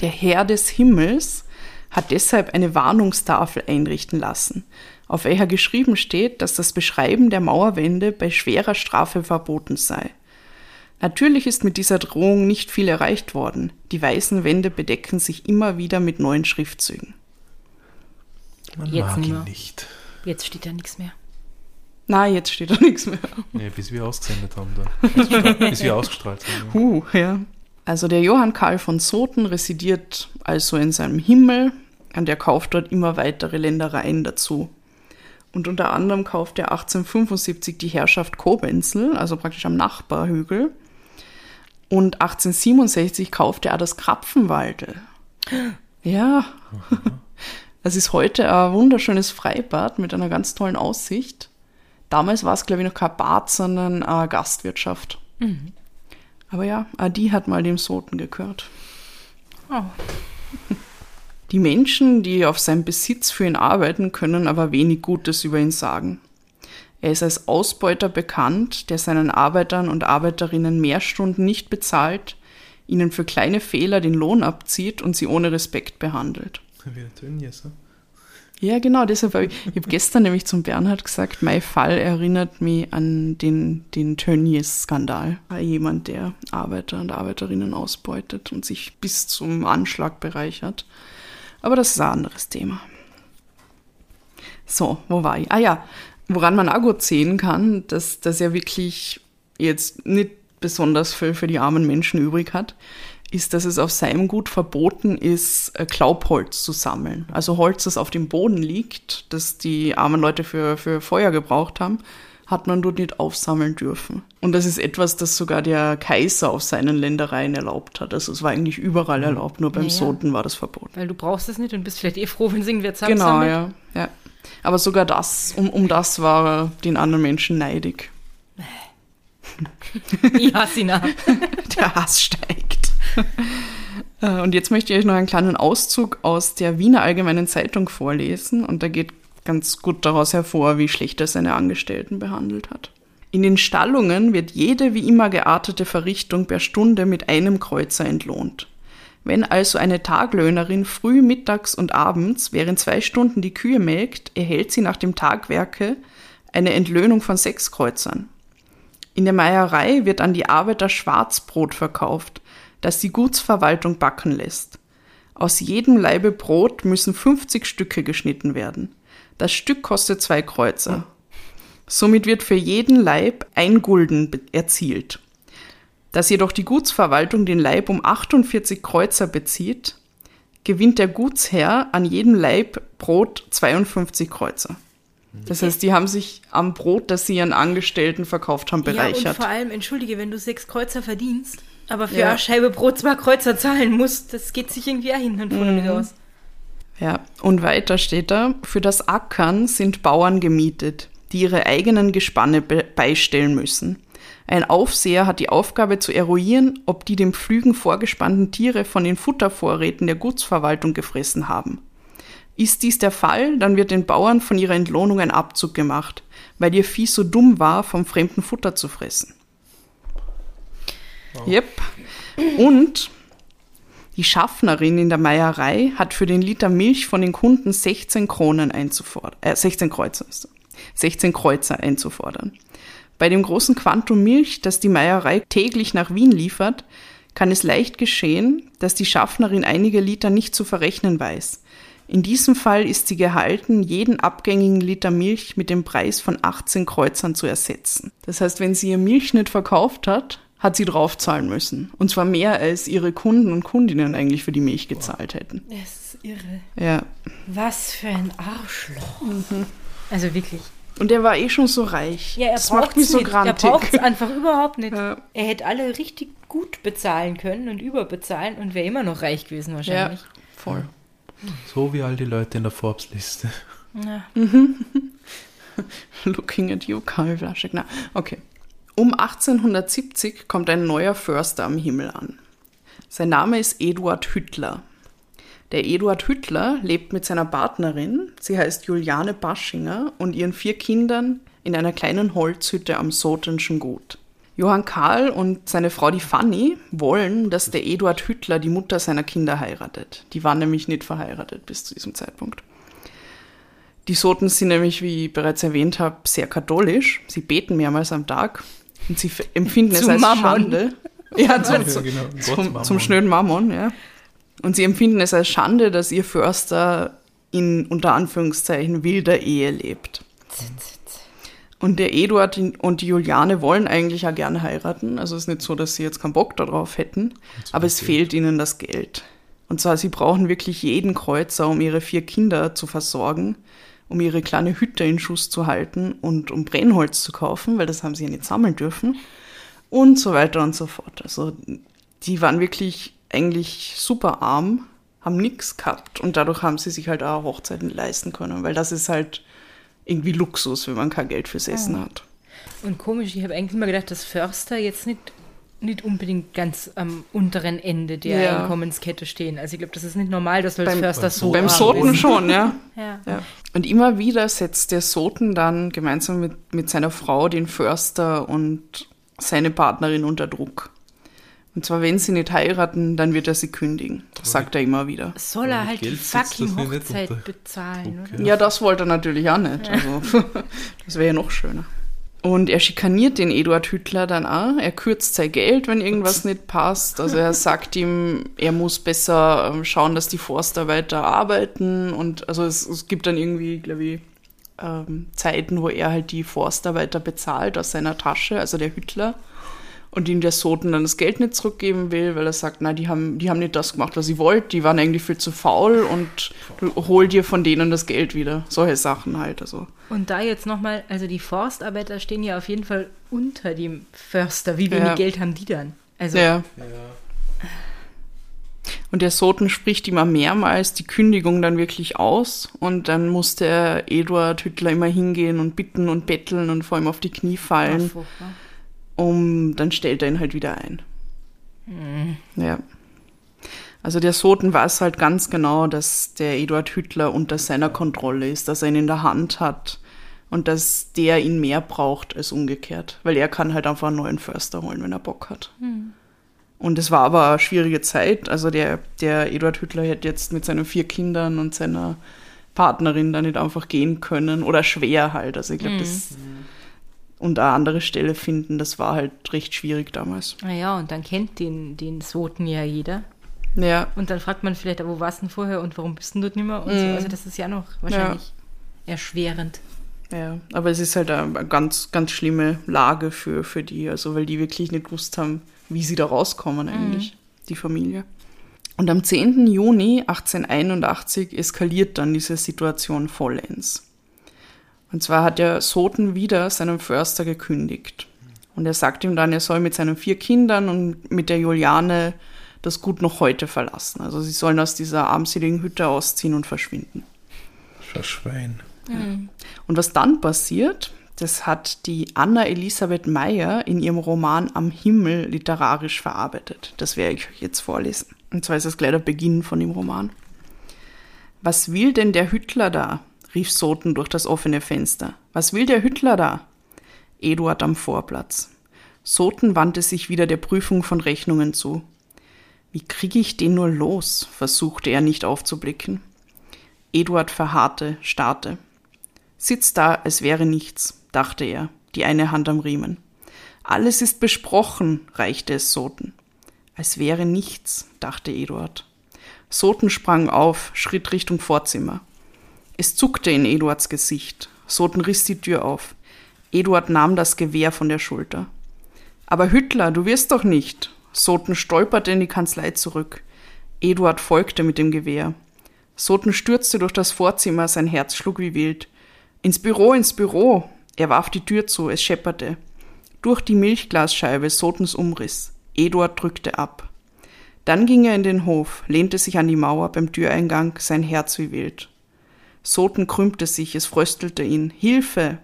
S3: Der Herr des Himmels hat deshalb eine Warnungstafel einrichten lassen, auf welcher geschrieben steht, dass das Beschreiben der Mauerwände bei schwerer Strafe verboten sei. Natürlich ist mit dieser Drohung nicht viel erreicht worden. Die weißen Wände bedecken sich immer wieder mit neuen Schriftzügen.
S2: Man
S1: Jetzt
S2: mag
S1: nicht
S2: ihn nicht.
S1: Jetzt steht da nichts mehr.
S3: Na, jetzt steht da nichts mehr.
S2: Nee, bis wir ausgesendet haben dann. Ausgestrahlt- bis wir ausgestrahlt haben.
S3: Huh, ja. Also der Johann Karl von Soten residiert also in seinem Himmel und er kauft dort immer weitere Ländereien dazu. Und unter anderem kauft er 1875 die Herrschaft Kobenzl, also praktisch am Nachbarhügel. Und 1867 kauft er das Krapfenwalde. Ja. Das ist heute ein wunderschönes Freibad mit einer ganz tollen Aussicht. Damals war es, glaube ich, noch kein Bad, sondern eine Gastwirtschaft. Aber ja, die hat mal dem Soten gehört.
S1: Oh.
S3: Die Menschen, die auf seinem Besitz für ihn arbeiten, können aber wenig Gutes über ihn sagen. Er ist als Ausbeuter bekannt, der seinen Arbeitern und Arbeiterinnen mehr Stunden nicht bezahlt, ihnen für kleine Fehler den Lohn abzieht und sie ohne Respekt behandelt.
S2: Wie der Tönnies, ne?
S3: Ja, genau, deshalb habe ich, ich habe gestern nämlich zum Bernhard gesagt, mein Fall erinnert mich an den, den Tönnies-Skandal. Jemand, der Arbeiter und Arbeiterinnen ausbeutet und sich bis zum Anschlag bereichert. Aber das ist ein anderes Thema. So, wo war ich? Ah ja, woran man auch gut sehen kann, dass das ja wirklich jetzt nicht besonders viel für die armen Menschen übrig hat, ist, dass es auf seinem Gut verboten ist, äh, Klaubholz zu sammeln. Also Holz, das auf dem Boden liegt, das die armen Leute für, für Feuer gebraucht haben, hat man dort nicht aufsammeln dürfen. Und das ist etwas, das sogar der Kaiser auf seinen Ländereien erlaubt hat. Also es war eigentlich überall erlaubt, nur beim
S1: Ja, ja.
S3: Soten war das verboten.
S1: Weil du brauchst es nicht und bist vielleicht eh froh, wenn es irgendwer
S3: Genau,
S1: zusammensammelt.
S3: ja, ja. Aber sogar das, um, um das war er den anderen Menschen neidig.
S1: Ich hasse ihn auch.
S3: Der Hass steigt. Äh, Und jetzt möchte ich euch noch einen kleinen Auszug aus der Wiener Allgemeinen Zeitung vorlesen. Und da geht ganz gut daraus hervor, wie schlecht er seine Angestellten behandelt hat. In den Stallungen wird jede wie immer geartete Verrichtung per Stunde mit einem Kreuzer entlohnt. Wenn also eine Taglöhnerin früh, mittags und abends während zwei Stunden die Kühe melkt, erhält sie nach dem Tagwerke eine Entlöhnung von sechs Kreuzern. In der Meierei wird an die Arbeiter Schwarzbrot verkauft, das die Gutsverwaltung backen lässt. Aus jedem Laibe Brot müssen 50 Stücke geschnitten werden. Das Stück kostet zwei Kreuzer. Somit wird für jeden Leib ein Gulden erzielt. Dass jedoch die Gutsverwaltung den Leib um 48 Kreuzer bezieht, gewinnt der Gutsherr an jedem Laib Brot 52 Kreuzer. Das heißt, die haben sich am Brot, das sie ihren Angestellten verkauft haben,
S1: Ja, und
S3: bereichert.
S1: vor allem, entschuldige, wenn du sechs Kreuzer verdienst, aber für
S3: Ja.
S1: eine Scheibe Brot zwei Kreuzer zahlen musst, das geht sich irgendwie auch hin und vorne
S3: Mhm.
S1: aus.
S3: Ja, und weiter steht da, für das Ackern sind Bauern gemietet, die ihre eigenen Gespanne be beistellen müssen. Ein Aufseher hat die Aufgabe zu eruieren, ob die dem Pflügen vorgespannten Tiere von den Futtervorräten der Gutsverwaltung gefressen haben. Ist dies der Fall, dann wird den Bauern von ihrer Entlohnung ein Abzug gemacht, weil ihr Vieh so dumm war, vom fremden Futter zu fressen. Yep. Und die Schaffnerin in der Meierei hat für den Liter Milch von den Kunden 16 Kronen einzufordern, äh, 16 Kreuzer, ist- 16 Kreuzer einzufordern. Bei dem großen Quantum Milch, das die Meierei täglich nach Wien liefert, kann es leicht geschehen, dass die Schaffnerin einige Liter nicht zu verrechnen weiß. In diesem Fall ist sie gehalten, jeden abgängigen Liter Milch mit dem Preis von 18 Kreuzern zu ersetzen. Das heißt, wenn sie ihr Milch nicht verkauft hat, hat sie draufzahlen müssen. Und zwar mehr, als ihre Kunden und Kundinnen eigentlich für die Milch gezahlt hätten.
S1: Das ist irre.
S3: Ja.
S1: Was für ein Arschloch. Also wirklich.
S3: Und er war eh schon so reich.
S1: Ja, er
S3: das macht
S1: braucht
S3: mich
S1: es
S3: so
S1: nicht. Er
S3: grantig.
S1: braucht es einfach überhaupt nicht.
S3: Ja.
S1: Er hätte alle richtig gut bezahlen können und überbezahlen und wäre immer noch reich gewesen
S3: Ja,
S1: wahrscheinlich.
S3: voll.
S2: So wie all die Leute in der Forbes-Liste.
S1: Ja.
S3: Looking at you, Karl Flaschek. Na, okay. Um 1870 kommt ein neuer Förster am Himmel an. Sein Name ist Eduard Hüttler. Der Eduard Hüttler lebt mit seiner Partnerin, sie heißt Juliane Baschinger, und ihren vier Kindern in einer kleinen Holzhütte am Sotenschen Gut. Johann Karl und seine Frau die Fanny wollen, dass der Eduard Hüttler die Mutter seiner Kinder heiratet. Die waren nämlich nicht verheiratet bis zu diesem Zeitpunkt. Die Soten sind nämlich, wie ich bereits erwähnt habe, sehr katholisch. Sie beten mehrmals am Tag und sie empfinden es als
S1: Mammon.
S3: Schande. Ja, zum,
S2: Ja, genau.
S3: zum, zum schnöden Mammon, ja. Und sie empfinden es als Schande, dass ihr Förster in unter Anführungszeichen wilder Ehe lebt. Und der Eduard und die Juliane wollen eigentlich ja gerne heiraten. Also es ist nicht so, dass sie jetzt keinen Bock darauf hätten, aber es fehlt ihnen das Geld. Und zwar, sie brauchen wirklich jeden Kreuzer, um ihre vier Kinder zu versorgen, um ihre kleine Hütte in Schuss zu halten und um Brennholz zu kaufen, weil das haben sie ja nicht sammeln dürfen. Und so weiter und so fort. Also die waren wirklich eigentlich super arm, haben nichts gehabt und dadurch haben sie sich halt auch Hochzeiten leisten können, weil das ist halt irgendwie Luxus, wenn man kein Geld fürs Essen hat.
S1: Und komisch, ich habe eigentlich immer gedacht, dass Förster jetzt nicht, nicht unbedingt ganz am unteren Ende der
S3: Ja.
S1: Einkommenskette stehen. Also ich glaube, das ist nicht normal, dass du als
S3: Beim-
S1: Förster so
S3: Beim Soten schon, ja.
S1: Ja.
S3: ja. Und immer wieder setzt der Soten dann gemeinsam mit, mit seiner Frau den Förster und seine Partnerin unter Druck. Und zwar, wenn sie nicht heiraten, dann wird er sie kündigen. Das sagt er immer wieder.
S1: Soll er halt die
S2: Geld das
S1: fucking Hochzeit bezahlen,
S2: Druck,
S1: oder?
S3: Ja, das wollte er natürlich auch nicht. Also, das wäre ja noch schöner. Und er schikaniert den Eduard Hüttler dann auch. Er kürzt sein Geld, wenn irgendwas nicht passt. Also er sagt ihm, er muss besser ähm, schauen, dass die Forstarbeiter arbeiten. Und also es, es gibt dann irgendwie, glaube ich, ähm, Zeiten, wo er halt die Forstarbeiter bezahlt aus seiner Tasche, also der Hüttler. Und ihm der Soten dann das Geld nicht zurückgeben will, weil er sagt, na, die haben, die haben nicht das gemacht, was sie wollten, die waren eigentlich viel zu faul und du hol dir von denen das Geld wieder. Solche Sachen halt, also.
S1: Und da jetzt nochmal, also die Forstarbeiter stehen ja auf jeden Fall unter dem Förster. Wie wenig
S3: Ja.
S1: Geld haben die dann? Also,
S3: Ja. Und der Soten spricht immer mehrmals die Kündigung dann wirklich aus und dann muss der Eduard Hüttler immer hingehen und bitten und betteln und vor ihm auf die Knie
S1: ach,
S3: fallen,
S1: furchtbar.
S3: Um dann stellt er ihn halt wieder ein. Ja. Also der Soten weiß halt ganz genau, dass der Eduard Hüttler unter seiner Kontrolle ist, dass er ihn in der Hand hat und dass der ihn mehr braucht als umgekehrt, weil er kann halt einfach einen neuen Förster holen, wenn er Bock hat. Und es war aber eine schwierige Zeit. Also der, der Eduard Hüttler hätte jetzt mit seinen vier Kindern und seiner Partnerin da nicht einfach gehen können. Oder schwer halt. Also ich glaube, das und eine andere Stelle finden, das war halt recht schwierig damals.
S1: Naja, und dann kennt den, den Soten ja jeder.
S3: Ja,
S1: Und dann fragt man vielleicht, wo warst du denn vorher und warum bist du dort nicht mehr? Und so.
S3: Mhm.
S1: Also das ist ja noch wahrscheinlich erschwerend.
S3: ja. Aber es ist halt eine, ganz, ganz schlimme Lage für, für die. Also weil die wirklich nicht gewusst haben, wie sie da rauskommen eigentlich, die Familie. Und am 10. Juni 1881 eskaliert dann diese Situation vollends. Und zwar hat der Soten wieder seinem Förster gekündigt. Und er sagt ihm dann, er soll mit seinen vier Kindern und mit der Juliane das Gut noch heute verlassen. Also sie sollen aus dieser armseligen Hütte ausziehen und verschwinden.
S2: Verschwein.
S3: Und was dann passiert, das hat die Anna Elisabeth Meyer in ihrem Roman Am Himmel literarisch verarbeitet. Das werde ich euch jetzt vorlesen. Und zwar ist das gleich der Beginn von dem Roman. Was will denn der Hüttler da? Rief Soten durch das offene Fenster. Was will der Hüttler da? Eduard am Vorplatz. Soten wandte sich wieder der Prüfung von Rechnungen zu. Wie kriege ich den nur los? versuchte er nicht aufzublicken. Eduard verharrte, starrte. Sitzt da, als wäre nichts, dachte er, die eine Hand am Riemen. Alles ist besprochen, reichte es Soten. Als wäre nichts, dachte Eduard. Soten sprang auf, schritt Richtung Vorzimmer. Es zuckte in Eduards Gesicht. Soten riss die Tür auf. Eduard nahm das Gewehr von der Schulter. Aber Hüttler, du wirst doch nicht. Soten stolperte in die Kanzlei zurück. Eduard folgte mit dem Gewehr. Soten stürzte durch das Vorzimmer, sein Herz schlug wie wild. Ins Büro, ins Büro! Er warf die Tür zu, es schepperte. Durch die Milchglasscheibe Sotens Umriss. Eduard drückte ab. Dann ging er in den Hof, lehnte sich an die Mauer beim Türeingang, sein Herz wie wild. Soten krümmte sich, es fröstelte ihn. Hilfe!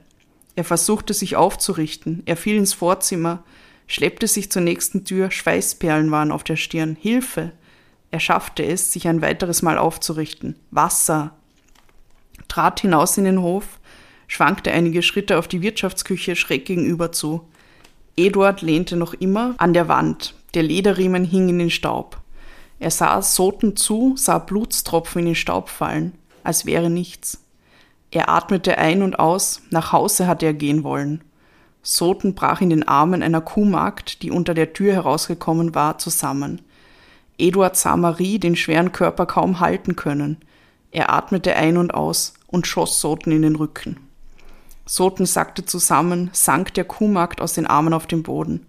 S3: Er versuchte sich aufzurichten. Er fiel ins Vorzimmer, schleppte sich zur nächsten Tür, Schweißperlen waren auf der Stirn. Hilfe! Er schaffte es, sich ein weiteres Mal aufzurichten. Wasser! Trat hinaus in den Hof, schwankte einige Schritte auf die Wirtschaftsküche schräg gegenüber zu. Eduard lehnte noch immer an der Wand. Der Lederriemen hing in den Staub. Er sah Soten zu, sah Blutstropfen in den Staub fallen, als wäre nichts. Er atmete ein und aus, nach Hause hatte er gehen wollen. Soten brach in den Armen einer Kuhmagd, die unter der Tür herausgekommen war, zusammen. Eduard sah Marie den schweren Körper kaum halten können. Er atmete ein und aus und schoss Soten in den Rücken. Soten sackte zusammen, sank der Kuhmagd aus den Armen auf den Boden.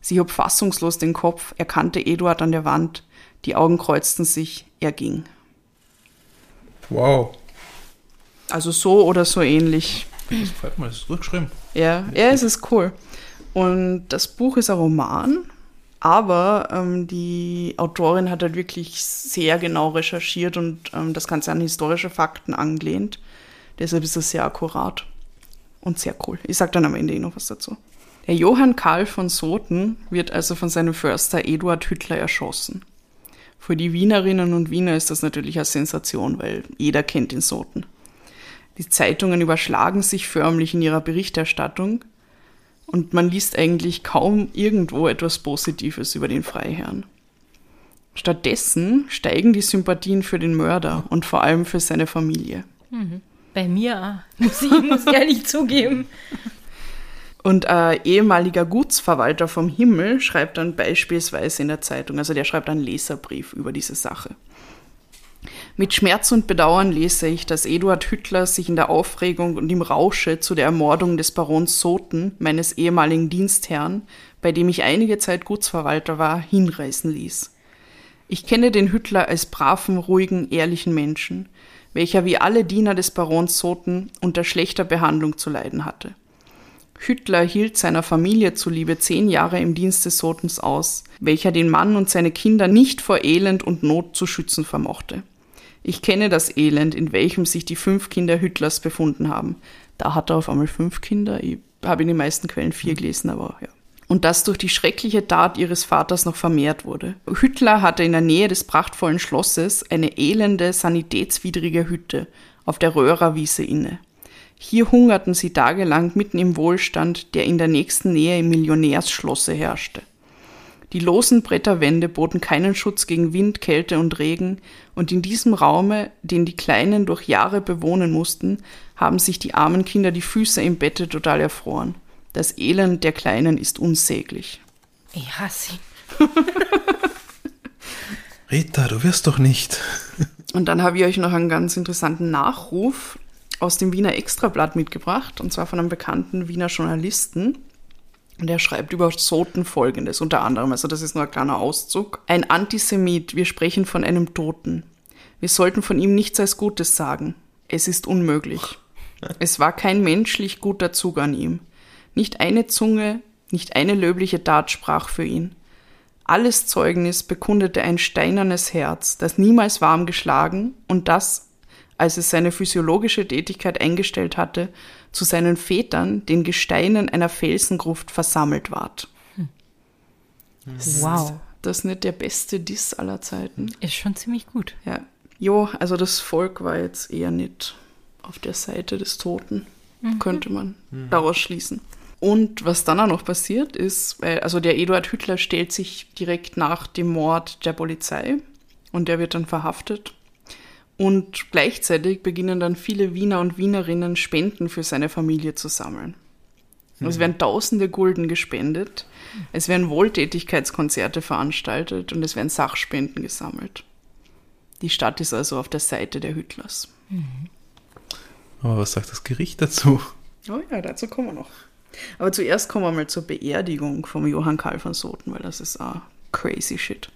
S3: Sie hob fassungslos den Kopf, erkannte Eduard an der Wand, die Augen kreuzten sich, er ging.
S2: Wow.
S3: Also so oder so ähnlich.
S2: Das gefällt mir, das ist gut geschrieben.
S3: Ja, ja, es ist cool. Und das Buch ist ein Roman, aber ähm, die Autorin hat halt wirklich sehr genau recherchiert und ähm, das Ganze an historische Fakten angelehnt. Deshalb ist es sehr akkurat und sehr cool. Ich sag dann am Ende eh noch was dazu. Der Johann Karl von Soten wird also von seinem Förster Eduard Hüttler erschossen. Für die Wienerinnen und Wiener ist das natürlich eine Sensation, weil jeder kennt den Soten. Die Zeitungen überschlagen sich förmlich in ihrer Berichterstattung und man liest eigentlich kaum irgendwo etwas Positives über den Freiherrn. Stattdessen steigen die Sympathien für den Mörder und vor allem für seine Familie.
S1: Mhm. Bei mir, muss ich, muss ich ehrlich zugeben.
S3: Und ein ehemaliger Gutsverwalter vom Himmel schreibt dann beispielsweise in der Zeitung, also der schreibt einen Leserbrief über diese Sache. Mit Schmerz und Bedauern lese ich, dass Eduard Hüttler sich in der Aufregung und im Rausche zu der Ermordung des Barons Soten, meines ehemaligen Dienstherrn, bei dem ich einige Zeit Gutsverwalter war, hinreißen ließ. Ich kenne den Hüttler als braven, ruhigen, ehrlichen Menschen, welcher wie alle Diener des Barons Soten unter schlechter Behandlung zu leiden hatte. Hüttler hielt seiner Familie zuliebe zehn Jahre im Dienst des Sotens aus, welcher den Mann und seine Kinder nicht vor Elend und Not zu schützen vermochte. Ich kenne das Elend, in welchem sich die fünf Kinder Hüttlers befunden haben. Da hat er auf einmal fünf Kinder. Ich habe in den meisten Quellen vier gelesen, aber ja. Und das durch die schreckliche Tat ihres Vaters noch vermehrt wurde. Hüttler hatte in der Nähe des prachtvollen Schlosses eine elende, sanitätswidrige Hütte auf der Röhrerwiese inne. Hier hungerten sie tagelang mitten im Wohlstand, der in der nächsten Nähe im Millionärsschlosse herrschte. Die losen Bretterwände boten keinen Schutz gegen Wind, Kälte und Regen, und in diesem Raume, den die Kleinen durch Jahre bewohnen mussten, haben sich die armen Kinder die Füße im Bette total erfroren. Das Elend der Kleinen ist unsäglich.
S1: Ich hasse ihn.
S2: Rita, du wirst doch nicht.
S3: und dann habe ich euch noch einen ganz interessanten Nachruf aus dem Wiener Extrablatt mitgebracht, und zwar von einem bekannten Wiener Journalisten. Und er schreibt über Soten folgendes, unter anderem, also das ist nur ein kleiner Auszug. Ein Antisemit, wir sprechen von einem Toten. Wir sollten von ihm nichts als Gutes sagen. Es ist unmöglich. Es war kein menschlich guter Zug an ihm. Nicht eine Zunge, nicht eine löbliche Tat sprach für ihn. Alles Zeugnis bekundete ein steinernes Herz, das niemals warm geschlagen und das, als es seine physiologische Tätigkeit eingestellt hatte, zu seinen Vätern, den Gesteinen einer Felsengruft, versammelt ward. Hm.
S1: Wow.
S3: Das ist nicht der beste Diss aller Zeiten.
S1: Ist schon ziemlich gut.
S3: Ja. Jo, also das Volk war jetzt eher nicht auf der Seite des Toten, mhm. könnte man mhm. daraus schließen. Und was dann auch noch passiert ist, also der Eduard Hüttler stellt sich direkt nach dem Mord der Polizei und der wird dann verhaftet und gleichzeitig beginnen dann viele Wiener und Wienerinnen Spenden für seine Familie zu sammeln. Mhm. Es werden tausende Gulden gespendet, es werden Wohltätigkeitskonzerte veranstaltet und es werden Sachspenden gesammelt. Die Stadt ist also auf der Seite der Hütlers. Mhm.
S2: Aber was sagt das Gericht dazu?
S3: Oh ja, dazu kommen wir noch. Aber zuerst kommen wir mal zur Beerdigung von Johann Karl von Soten, weil das ist auch crazy shit.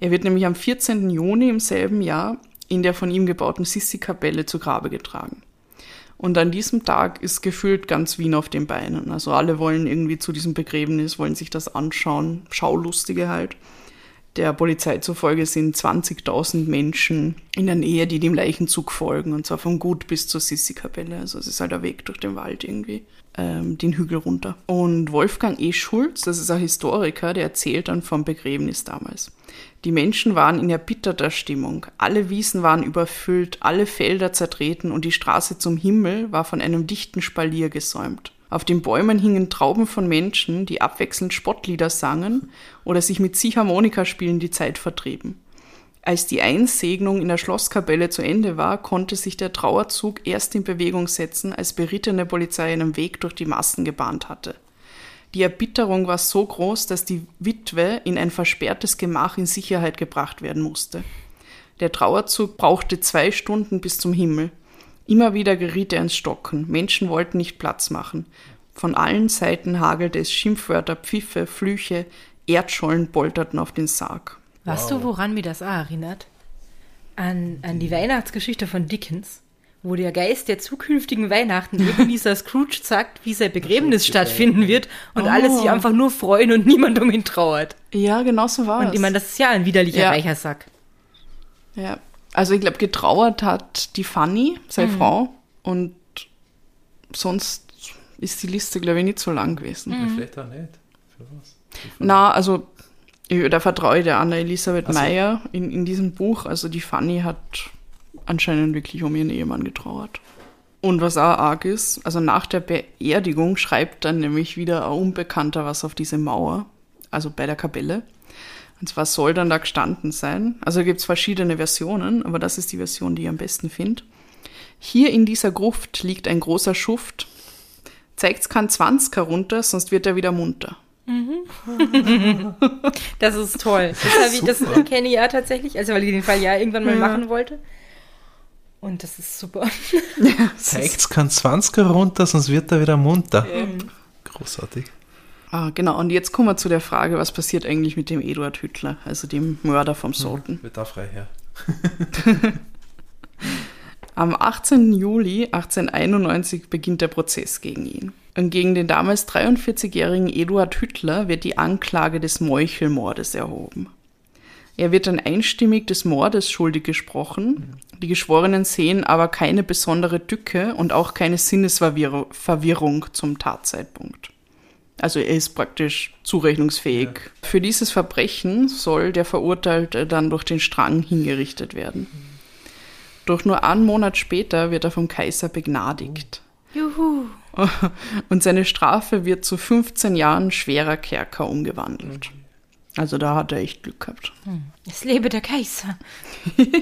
S3: Er wird nämlich am 14. Juni im selben Jahr in der von ihm gebauten Sissi-Kapelle zu Grabe getragen. Und an diesem Tag ist gefühlt ganz Wien auf den Beinen. Also alle wollen irgendwie zu diesem Begräbnis, wollen sich das anschauen, Schaulustige halt. Der Polizei zufolge sind 20.000 Menschen in der Nähe, die dem Leichenzug folgen, und zwar vom Gut bis zur Sissi-Kapelle. Also es ist halt ein Weg durch den Wald irgendwie, ähm, den Hügel runter. Und Wolfgang E. Schulz, das ist ein Historiker, der erzählt dann vom Begräbnis damals. Die Menschen waren in erbitterter Stimmung. Alle Wiesen waren überfüllt, alle Felder zertreten und die Straße zum Himmel war von einem dichten Spalier gesäumt. Auf den Bäumen hingen Trauben von Menschen, die abwechselnd Spottlieder sangen oder sich mit Ziehharmonikaspielen die Zeit vertrieben. Als die Einsegnung in der Schlosskapelle zu Ende war, konnte sich der Trauerzug erst in Bewegung setzen, als berittene Polizei einen Weg durch die Massen gebahnt hatte. Die Erbitterung war so groß, dass die Witwe in ein versperrtes Gemach in Sicherheit gebracht werden musste. Der Trauerzug brauchte zwei Stunden bis zum Himmel. Immer wieder geriet er ins Stocken. Menschen wollten nicht Platz machen. Von allen Seiten hagelte es Schimpfwörter, Pfiffe, Flüche, Erdschollen polterten auf den Sarg.
S1: Weißt du, woran mir das auch erinnert? An, an die Weihnachtsgeschichte von Dickens, wo der Geist der zukünftigen Weihnachten Ebenezer Scrooge sagt, wie sein Begräbnis stattfinden wird und
S3: Oh.
S1: alle sich einfach nur freuen und niemand um ihn trauert.
S3: Ja, genau so war
S1: Und
S3: es.
S1: ich meine, das ist ja ein widerlicher
S3: Ja.
S1: Reichersack.
S3: Ja. Also ich glaube, getrauert hat die Fanny, seine Frau, und sonst ist die Liste, glaube ich, nicht so lang gewesen.
S2: Vielleicht auch nicht. Für was?
S3: Na, also ich, da vertraue ich der Anna Elisabeth
S2: Ach so.
S3: Meyer in, in diesem Buch. Also die Fanny hat anscheinend wirklich um ihren Ehemann getrauert. Und was auch arg ist, also nach der Beerdigung schreibt dann nämlich wieder ein Unbekannter was auf diese Mauer, also bei der Kapelle. Und zwar soll dann da gestanden sein. Also gibt es verschiedene Versionen, aber das ist die Version, die ich am besten finde. Hier in dieser Gruft liegt ein großer Schuft. Zeigt's kein 20 herunter, sonst wird er wieder munter.
S1: Das ist toll. Das, ich- das kenne ich ja tatsächlich, also weil ich den Fall ja irgendwann mal
S3: Ja.
S1: machen wollte. Und das ist super.
S2: Zeigt's kein 20er runter, sonst wird er wieder munter. Großartig.
S3: Ah, genau. Und jetzt kommen wir zu der Frage, was passiert eigentlich mit dem Eduard Hüttler, also dem Mörder vom Sultan.
S2: Wird da frei her.
S3: Am 18. Juli 1891 beginnt der Prozess gegen ihn. Und gegen den damals 43-jährigen Eduard Hüttler wird die Anklage des Meuchelmordes erhoben. Er wird dann einstimmig des Mordes schuldig gesprochen. Die Geschworenen sehen aber keine besondere Tücke und auch keine Sinnesverwirrung Verwirrung zum Tatzeitpunkt. Also er ist praktisch zurechnungsfähig. Für dieses Verbrechen soll der Verurteilte dann durch den Strang hingerichtet werden. Doch nur einen Monat später wird er vom Kaiser begnadigt.
S1: Juhu.
S3: Und seine Strafe wird zu 15 Jahren schwerer Kerker umgewandelt. Also da hat er echt Glück gehabt.
S1: Es lebe der Kaiser.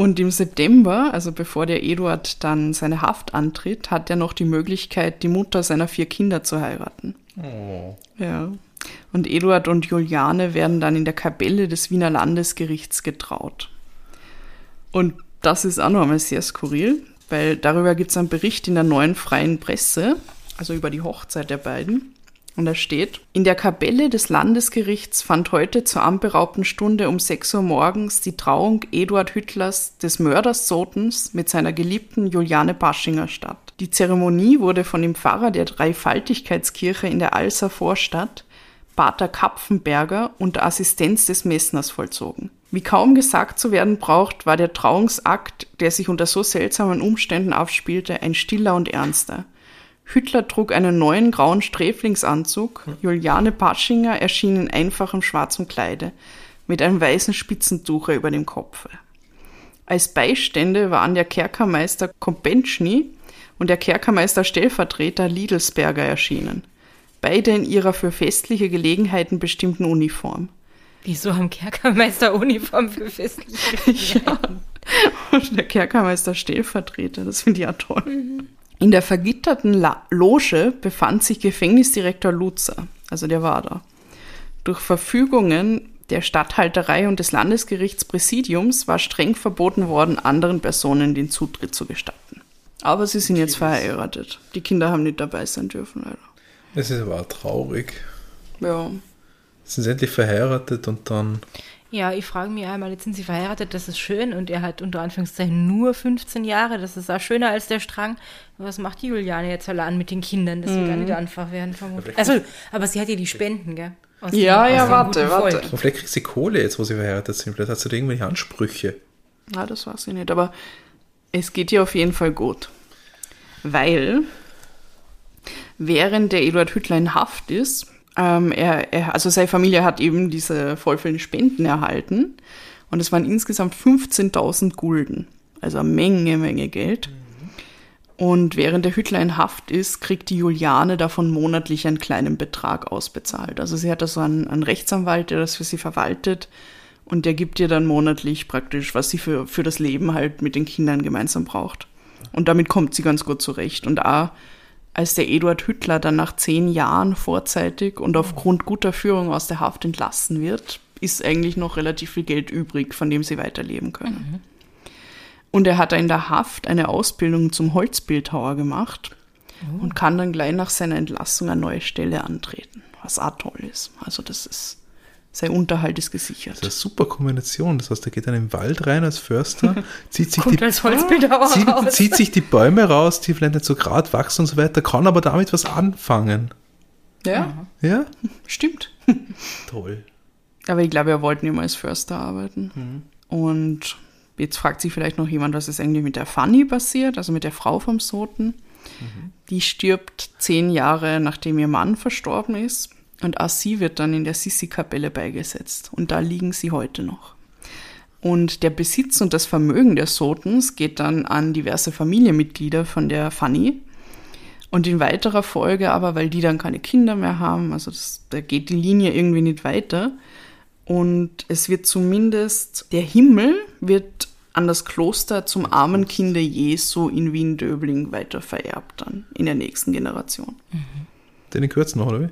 S3: Und im September, also bevor der Eduard dann seine Haft antritt, hat er noch die Möglichkeit, die Mutter seiner vier Kinder zu heiraten.
S2: Oh.
S3: Ja. Und Eduard und Juliane werden dann in der Kapelle des Wiener Landesgerichts getraut. Und das ist auch noch einmal sehr skurril, weil darüber gibt es einen Bericht in der neuen freien Presse, also über die Hochzeit der beiden. Und da steht, in der Kapelle des Landesgerichts fand heute zur anberaubten Stunde um 6 Uhr morgens die Trauung Eduard Hüttlers, des Mörders Sotens, mit seiner geliebten Juliane Baschinger statt. Die Zeremonie wurde von dem Pfarrer der Dreifaltigkeitskirche in der Alser Vorstadt, Pater Kapfenberger, unter Assistenz des Messners vollzogen. Wie kaum gesagt zu werden braucht, war der Trauungsakt, der sich unter so seltsamen Umständen abspielte, ein stiller und ernster. Hüttler trug einen neuen grauen Sträflingsanzug, Juliane Paschinger erschien in einfachem schwarzem Kleide, mit einem weißen Spitzentuche über dem Kopfe. Als Beistände waren der Kerkermeister Kompentschny und der Kerkermeister Stellvertreter Liedelsberger erschienen, beide in ihrer für festliche Gelegenheiten bestimmten Uniform.
S1: Wieso haben Kerkermeister Uniform für festliche
S3: Ja. Und der Kerkermeister Stellvertreter, das finde ich ja toll. In der vergitterten La Loge befand sich Gefängnisdirektor Lutzer, also der war da. Durch Verfügungen der Statthalterei und des Landesgerichtspräsidiums war streng verboten worden, anderen Personen den Zutritt zu gestatten. Aber sie sind jetzt verheiratet. Die Kinder haben nicht dabei sein dürfen, leider.
S2: Es ist aber auch traurig.
S3: Ja.
S2: Sind sie endlich verheiratet und dann.
S1: Ja, ich frage mich einmal, jetzt sind sie verheiratet, das ist schön und er hat unter Anführungszeichen nur 15 Jahre, das ist auch schöner als der Strang. Was macht die Juliane jetzt allein mit den Kindern? Das wird
S3: Mhm.
S1: auch nicht einfach werden, vermutlich. Also, aber sie hat ja die Spenden, gell? Aus
S3: Ja,
S1: dem-
S3: ja, warte, warte.
S1: Volk.
S2: Und vielleicht kriegt sie Kohle jetzt, wo sie verheiratet sind. Vielleicht hat sie da irgendwelche Ansprüche.
S3: Na, das weiß ich nicht, aber es geht ihr auf jeden Fall gut. Weil, während der Eduard Hüttler in Haft ist, ähm, er, er, also seine Familie hat eben diese voll Spenden erhalten und es waren insgesamt 15.000 Gulden, also eine Menge, Menge Geld. Und während der Hüttler in Haft ist, kriegt die Juliane davon monatlich einen kleinen Betrag ausbezahlt. Also sie hat da so einen, einen Rechtsanwalt, der das für sie verwaltet und der gibt ihr dann monatlich praktisch, was sie für, für das Leben halt mit den Kindern gemeinsam braucht. Und damit kommt sie ganz gut zurecht. Und auch als der Eduard Hüttler dann nach zehn Jahren vorzeitig und aufgrund guter Führung aus der Haft entlassen wird, ist eigentlich noch relativ viel Geld übrig, von dem sie weiterleben können. Und er hat in der Haft eine Ausbildung zum Holzbildhauer gemacht und kann dann gleich nach seiner Entlassung eine neue Stelle antreten, was auch toll ist. Also das ist, sein Unterhalt ist gesichert.
S2: Das ist eine super Kombination. Das heißt, er geht dann im Wald rein als Förster, zieht sich, die,
S1: Holzbildhauer
S2: zieht, zieht sich die Bäume raus, die vielleicht nicht so grad wachsen und so weiter, kann aber damit was anfangen.
S3: Ja,
S2: Ja?
S3: stimmt.
S2: Toll.
S3: Aber ich glaube, er wollte nicht mehr als Förster arbeiten. Und jetzt fragt sich vielleicht noch jemand, was ist eigentlich mit der Fanny passiert, also mit der Frau vom Soten. Die stirbt zehn Jahre, nachdem ihr Mann verstorben ist. Und auch sie wird dann in der Sissi-Kapelle beigesetzt. Und da liegen sie heute noch. Und der Besitz und das Vermögen der Sotens geht dann an diverse Familienmitglieder von der Fanny. Und in weiterer Folge aber, weil die dann keine Kinder mehr haben, also das, da geht die Linie irgendwie nicht weiter. Und es wird zumindest, der Himmel wird an das Kloster zum armen Kinde Jesu in Wien-Döbling weiter vererbt dann in der nächsten Generation.
S2: Den gehört noch, oder wie?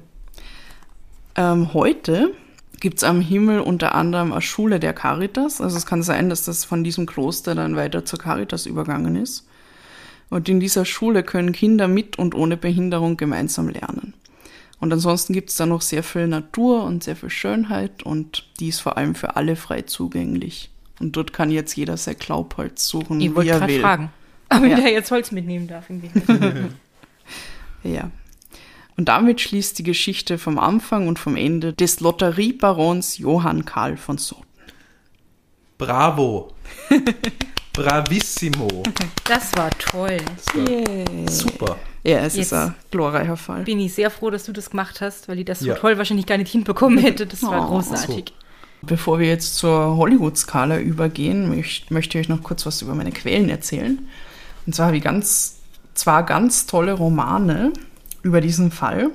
S3: Ähm, heute gibt es am Himmel unter anderem eine Schule der Caritas. Also es kann sein, dass das von diesem Kloster dann weiter zur Caritas übergangen ist. Und in dieser Schule können Kinder mit und ohne Behinderung gemeinsam lernen. Und ansonsten gibt es da noch sehr viel Natur und sehr viel Schönheit und die ist vor allem für alle frei zugänglich. Und dort kann jetzt jeder sein Glaubholz suchen,
S1: Ich wollte
S3: er
S1: gerade fragen. Aber
S3: Ja.
S1: der jetzt Holz mitnehmen darf. Irgendwie.
S3: Ja. Und damit schließt die Geschichte vom Anfang und vom Ende des Lotteriebarons Johann Karl von Soden.
S2: Bravo. Bravissimo.
S1: Das war toll.
S2: Das war super.
S3: Ja, es
S1: Jetzt
S3: ist ein glorreicher Fall.
S1: Bin ich sehr froh, dass du das gemacht hast, weil ich das so
S2: Ja.
S1: toll wahrscheinlich gar nicht hinbekommen hätte. Das war
S3: Oh,
S1: großartig.
S3: Bevor wir jetzt zur Hollywood-Skala übergehen, möcht, möchte ich euch noch kurz was über meine Quellen erzählen. Und zwar habe ich ganz, zwar ganz tolle Romane über diesen Fall.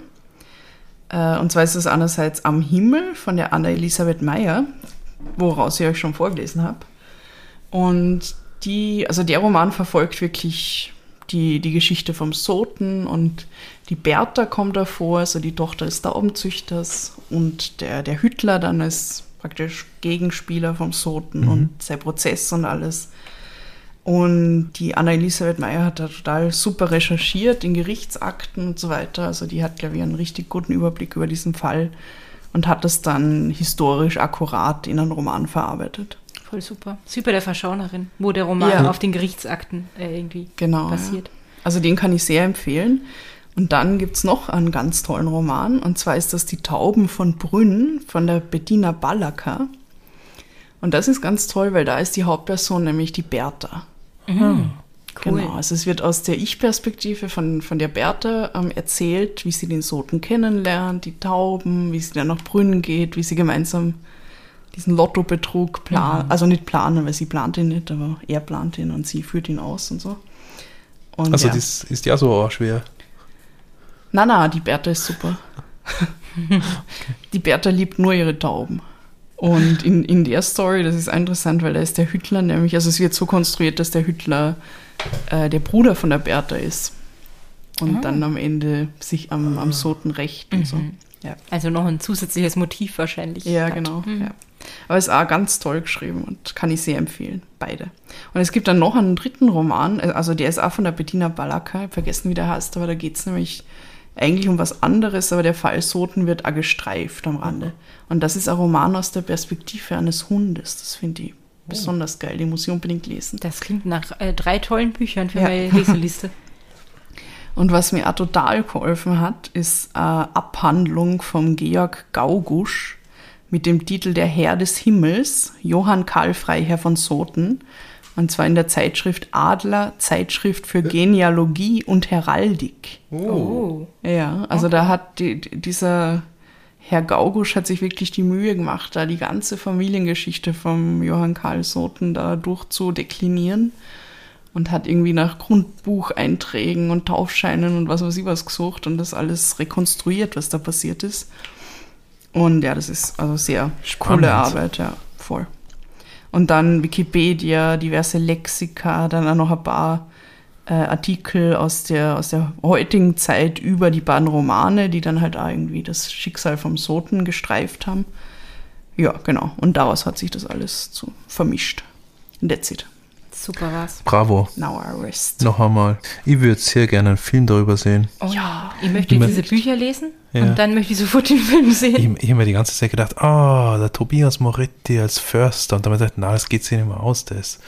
S3: Äh, Und zwar ist es einerseits Am Himmel von der Anna-Elisabeth Meyer, woraus ich euch schon vorgelesen habe. Und die, also der Roman verfolgt wirklich die, die Geschichte vom Soten und die Bertha kommt davor, also die Tochter des Taubenzüchters und der, der Hüttler dann als praktisch Gegenspieler vom Soten und sein Prozess und alles. Und die Anna-Elisabeth Meyer hat da total super recherchiert in Gerichtsakten und so weiter. Also die hat, glaube ich, einen richtig guten Überblick über diesen Fall und hat das dann historisch akkurat in einen Roman verarbeitet.
S1: Voll super. Super der Verschaunerin, wo der Roman
S3: Ja.
S1: auf den Gerichtsakten äh, irgendwie
S3: Genau.
S1: passiert.
S3: Ja. Also den kann ich sehr empfehlen. Und dann gibt's noch einen ganz tollen Roman. Und zwar ist das Die Tauben von Brünn von der Bettina Ballacker. Und das ist ganz toll, weil da ist die Hauptperson nämlich die Bertha.
S1: Cool.
S3: Genau, also es wird aus der Ich-Perspektive von, von der Bertha ähm, erzählt, wie sie den Soten kennenlernt, die Tauben, wie sie dann nach Brünn geht, wie sie gemeinsam diesen Lottobetrug planen, also nicht planen, weil sie plant ihn nicht, aber er plant ihn und sie führt ihn aus und so. Und
S2: Also
S3: ja.
S2: das ist ja so schwer.
S3: Na, na, die Bertha ist super. Die Bertha liebt nur ihre Tauben. Und in, in der Story, das ist interessant, weil da ist der Hüttler nämlich, also es wird so konstruiert, dass der Hüttler äh, der Bruder von der Bertha ist. Und dann am Ende sich am, am Soten rächt und so. Ja,
S1: Also noch ein zusätzliches Motiv wahrscheinlich.
S3: ja
S1: hat.
S3: genau. Ja. Aber es ist auch ganz toll geschrieben und kann ich sehr empfehlen, beide. Und es gibt dann noch einen dritten Roman, also der ist auch von der Bettina Ballacker, ich vergessen, wie der heißt, aber da geht es nämlich eigentlich um was anderes, aber der Fall Soten wird auch gestreift am Rande. Und das ist ein Roman aus der Perspektive eines Hundes. Das finde ich besonders geil, den muss ich unbedingt lesen.
S1: Das klingt nach äh, drei tollen Büchern für
S3: Ja.
S1: meine Leseliste.
S3: Und was mir auch total geholfen hat, ist eine Abhandlung vom Georg Gaugusch mit dem Titel Der Herr des Himmels, Johann Karl Freiherr von Soten. Und zwar in der Zeitschrift Adler, Zeitschrift für Genealogie und Heraldik.
S1: Oh.
S3: Ja, also da hat die, dieser Herr Gaugusch hat sich wirklich die Mühe gemacht, da die ganze Familiengeschichte vom Johann Karl Soten da durchzudeklinieren und hat irgendwie nach Grundbucheinträgen und Taufscheinen und was weiß ich was gesucht und das alles rekonstruiert, was da passiert ist. Und ja, das ist also sehr
S2: Spannend.
S3: coole Arbeit, ja, voll. Und dann Wikipedia, diverse Lexika, dann auch noch ein paar äh, Artikel aus der, aus der heutigen Zeit über die beiden Romane, die dann halt auch irgendwie das Schicksal vom Soten gestreift haben. Ja, genau. Und daraus hat sich das alles so vermischt. That's it.
S1: Super was.
S2: Bravo.
S3: Now I rest.
S2: Noch einmal. Ich würde sehr gerne einen Film darüber sehen.
S1: Oh, ja. Ich möchte
S2: Immer-
S1: diese Bücher lesen
S2: Ja.
S1: und dann möchte ich sofort den Film sehen.
S2: Ich, ich habe mir die ganze Zeit gedacht, ah, der Tobias Moretti als Förster. Und dann habe ich gedacht, na, das geht sich nicht mehr aus, der ist,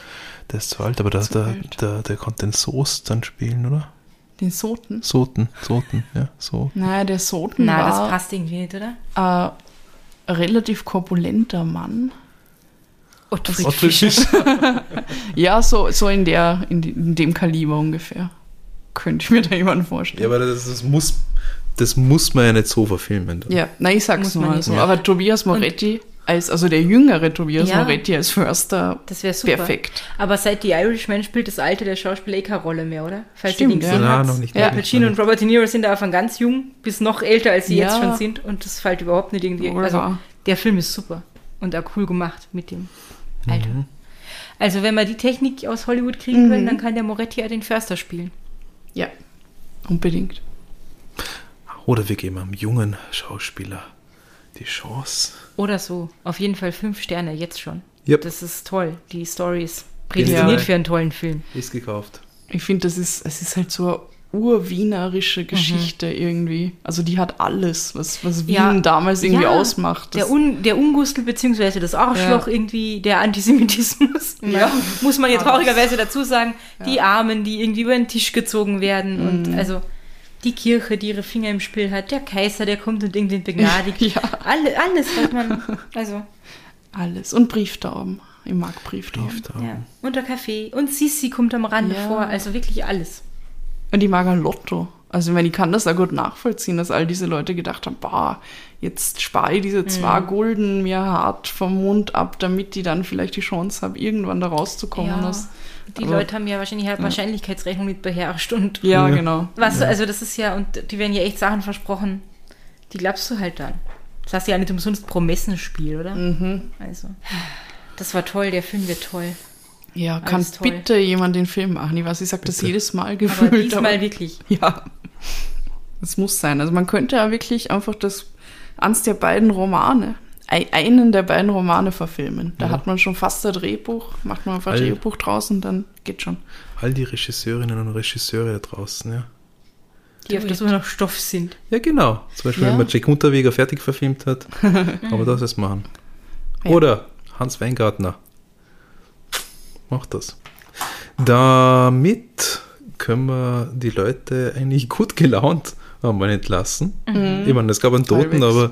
S2: der ist zu alt. Aber der,
S3: Zu
S2: der,
S3: alt.
S2: der, der konnte den Soest dann spielen, oder?
S3: Den Soten?
S2: Soten, Soten, ja, so.
S3: Naja, der Soten
S1: Na, das
S3: war
S1: passt irgendwie nicht, oder?
S3: äh, relativ korpulenter Mann.
S1: Ottfried
S2: Ottfried
S1: Fischer.
S2: Fischer.
S3: Ja, so, so in, der, in, in dem Kaliber ungefähr. Könnte ich mir da jemanden vorstellen.
S2: Ja, aber das, das, muss, das muss man ja nicht so verfilmen. dann.
S3: Ja, na, ich sag's nur mal so.
S2: Ja.
S3: Aber Tobias Moretti, als, also der jüngere Tobias
S1: Ja.
S3: Moretti als Förster,
S1: Das wäre super.
S3: perfekt.
S1: Aber seit The Irishman spielt das Alte der Schauspieler eh keine Rolle mehr, oder? Falls
S3: Stimmt,
S1: ihr den
S3: ja.
S1: gesehen
S2: Na,
S1: habt.
S2: noch nicht,
S1: Ja, Pacino und Robert De Niro sind da von ganz jung bis noch älter, als sie
S3: Ja.
S1: jetzt schon sind. Und das fällt überhaupt nicht irgendwie. Also, der Film ist super. Und auch cool gemacht mit dem Alter.
S2: Mhm.
S1: Also, wenn wir die Technik aus Hollywood kriegen können,
S3: Mhm.
S1: dann kann der Moretti ja den Förster spielen.
S3: Ja, unbedingt.
S2: Oder wir geben einem jungen Schauspieler die Chance.
S1: Oder so. Auf jeden Fall fünf Sterne, jetzt schon.
S2: Yep.
S1: Das ist toll. Die Story ist prädestiniert für einen tollen Film.
S2: Ist gekauft.
S3: Ich finde, das ist, es ist halt so urwienerische Geschichte irgendwie. Also die hat alles, was, was Wien
S1: Ja.
S3: damals irgendwie
S1: Ja.
S3: ausmacht.
S1: Der, Un, der Ungustel beziehungsweise das Arschloch
S3: Ja.
S1: irgendwie, der Antisemitismus,
S3: Ja.
S1: muss man ja traurigerweise dazu sagen, die Armen, die irgendwie über den Tisch gezogen werden
S3: Mhm.
S1: und also die Kirche, die ihre Finger im Spiel hat, der Kaiser, der kommt und irgendwen begnadigt.
S3: Ja.
S1: Alle, alles, was man, also,
S3: alles. Und Brieftauben. Ich mag Brieftauben.
S2: Brieftauben.
S1: ja. Und der Kaffee. Und Sissi kommt am Rande
S3: Ja.
S1: vor, also wirklich alles.
S3: Und ich mag ein Lotto. Also ich meine, ich kann das auch gut nachvollziehen, dass all diese Leute gedacht haben, bah, jetzt spare ich diese zwei
S1: Mhm.
S3: Gulden mir hart vom Mund ab, damit die dann vielleicht die Chance haben, irgendwann da rauszukommen.
S1: Ja. Die
S3: Aber-
S1: Leute haben ja wahrscheinlich halt Wahrscheinlichkeitsrechnung mit beherrscht und
S3: ja,
S2: Ja.
S3: genau.
S1: Was, also das ist ja, und die werden ja echt Sachen versprochen, die glaubst du halt dann. Das heißt ja nicht umsonst Promessenspiel, oder?
S3: Mhm.
S1: Also, das war toll, der Film wird toll.
S3: Ja, kann
S1: Alles toll.
S3: bitte jemand den Film machen? Ich weiß, ich sage das jedes Mal
S1: Aber
S3: gefühlt.
S1: diesmal wirklich.
S3: Ja, das muss sein. Also man könnte ja wirklich einfach das eins der beiden Romane, ei- einen der beiden Romane verfilmen. Da
S2: Ja.
S3: hat man schon fast ein Drehbuch, macht man einfach ein
S2: All-
S3: Drehbuch draus und dann geht schon.
S2: All die Regisseurinnen und Regisseure da draußen, ja.
S1: Die auf der Suche nach Stoff sind.
S2: Ja, genau. Zum Beispiel,
S3: Ja.
S2: wenn man Jack Unterweger fertig verfilmt hat. aber das ist machen.
S3: Ja.
S2: Oder Hans Weingartner. Macht das. Damit können wir die Leute eigentlich gut gelaunt einmal entlassen. Ich meine, es gab einen Toten,
S3: Halbwegs.
S2: aber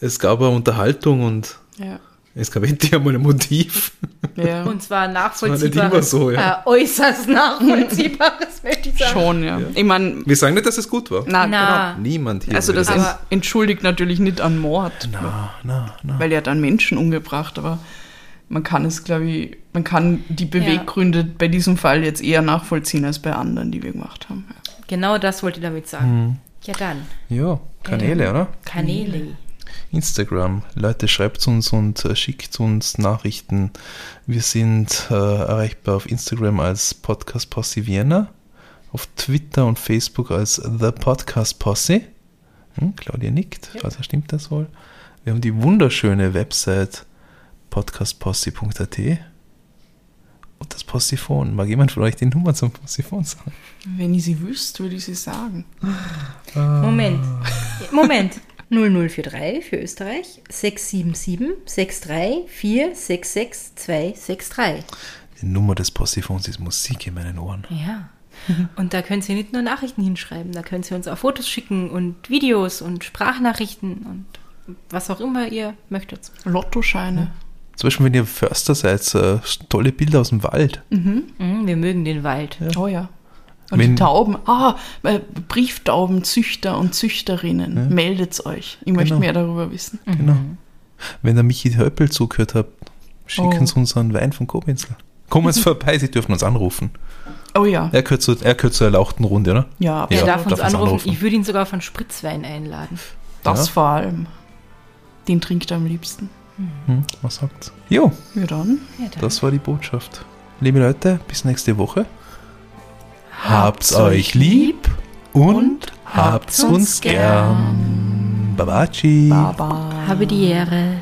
S2: es gab eine Unterhaltung und
S3: Ja.
S2: es gab endlich einmal ein Motiv.
S3: ja.
S1: Und zwar
S2: nicht
S1: nachvollziehbares,
S2: immer so, ja.
S1: äh, äußerst nachvollziehbares, möchte ich sagen.
S3: Schon, ja. Ich meine,
S2: Wir sagen nicht, dass es gut war.
S3: na,
S1: Na.
S2: Niemand hier.
S3: genau. Also das ent entschuldigt natürlich nicht an Mord,
S2: Na, na, na.
S3: weil er hat einen Menschen umgebracht, aber man kann es, glaube ich, man kann die Beweggründe bei diesem Fall jetzt eher nachvollziehen als bei anderen, die wir gemacht haben. Ja.
S1: Genau das wollte ich damit sagen. Ja dann,
S2: Ja, Kanäle, oder?
S1: Kanäle.
S2: Instagram. Leute, schreibt uns und äh, schickt uns Nachrichten. Wir sind äh, erreichbar auf Instagram als Podcast Posse Vienna, auf Twitter und Facebook als The Podcast Posse. Hm, Claudia nickt, also stimmt das wohl. Wir haben die wunderschöne Website podcastposse.at und das Possiphon. Mag jemand von euch die Nummer zum Possiphon sagen?
S3: Wenn ich sie wüsste, würde ich sie sagen.
S1: Moment. Moment. 0043 für Österreich 677 63 466 263.
S2: Die Nummer des Possiphons ist Musik in meinen Ohren.
S1: Ja. Und da können Sie nicht nur Nachrichten hinschreiben, da können Sie uns auch Fotos schicken und Videos und Sprachnachrichten und was auch immer ihr möchtet.
S3: Lottoscheine.
S2: Zum Beispiel, wenn ihr Förster seid, äh, tolle Bilder aus dem Wald.
S1: Mhm, wir mögen den Wald.
S3: Oh ja. Und
S2: Wenn-
S3: die Tauben, ah, äh, Brieftaubenzüchter und Züchterinnen, meldet euch. Ich möchte
S2: Genau.
S3: mehr darüber wissen.
S2: Genau. Wenn der Michi Höppel zugehört hat, schicken
S3: Oh.
S2: Sie uns einen Wein von Kobenzler. Kommen Sie vorbei, Sie dürfen uns anrufen.
S3: Oh ja,
S2: Er gehört, zu, er gehört zur erlauchten Runde, oder?
S3: ja,
S1: Er
S2: Ja,
S1: darf uns
S2: darf uns
S1: anrufen.
S2: anrufen.
S1: Ich würde ihn sogar von Spritzwein einladen.
S3: das
S2: Ja.
S3: vor allem. Den trinkt er am liebsten.
S2: Hm, was sagt's? Jo,
S3: Ja dann.
S1: Ja, dann.
S2: das war die Botschaft. Liebe Leute, bis nächste Woche. Habt's euch lieb und habt's uns gern. Babaci.
S3: Baba.
S1: Habe die Ehre.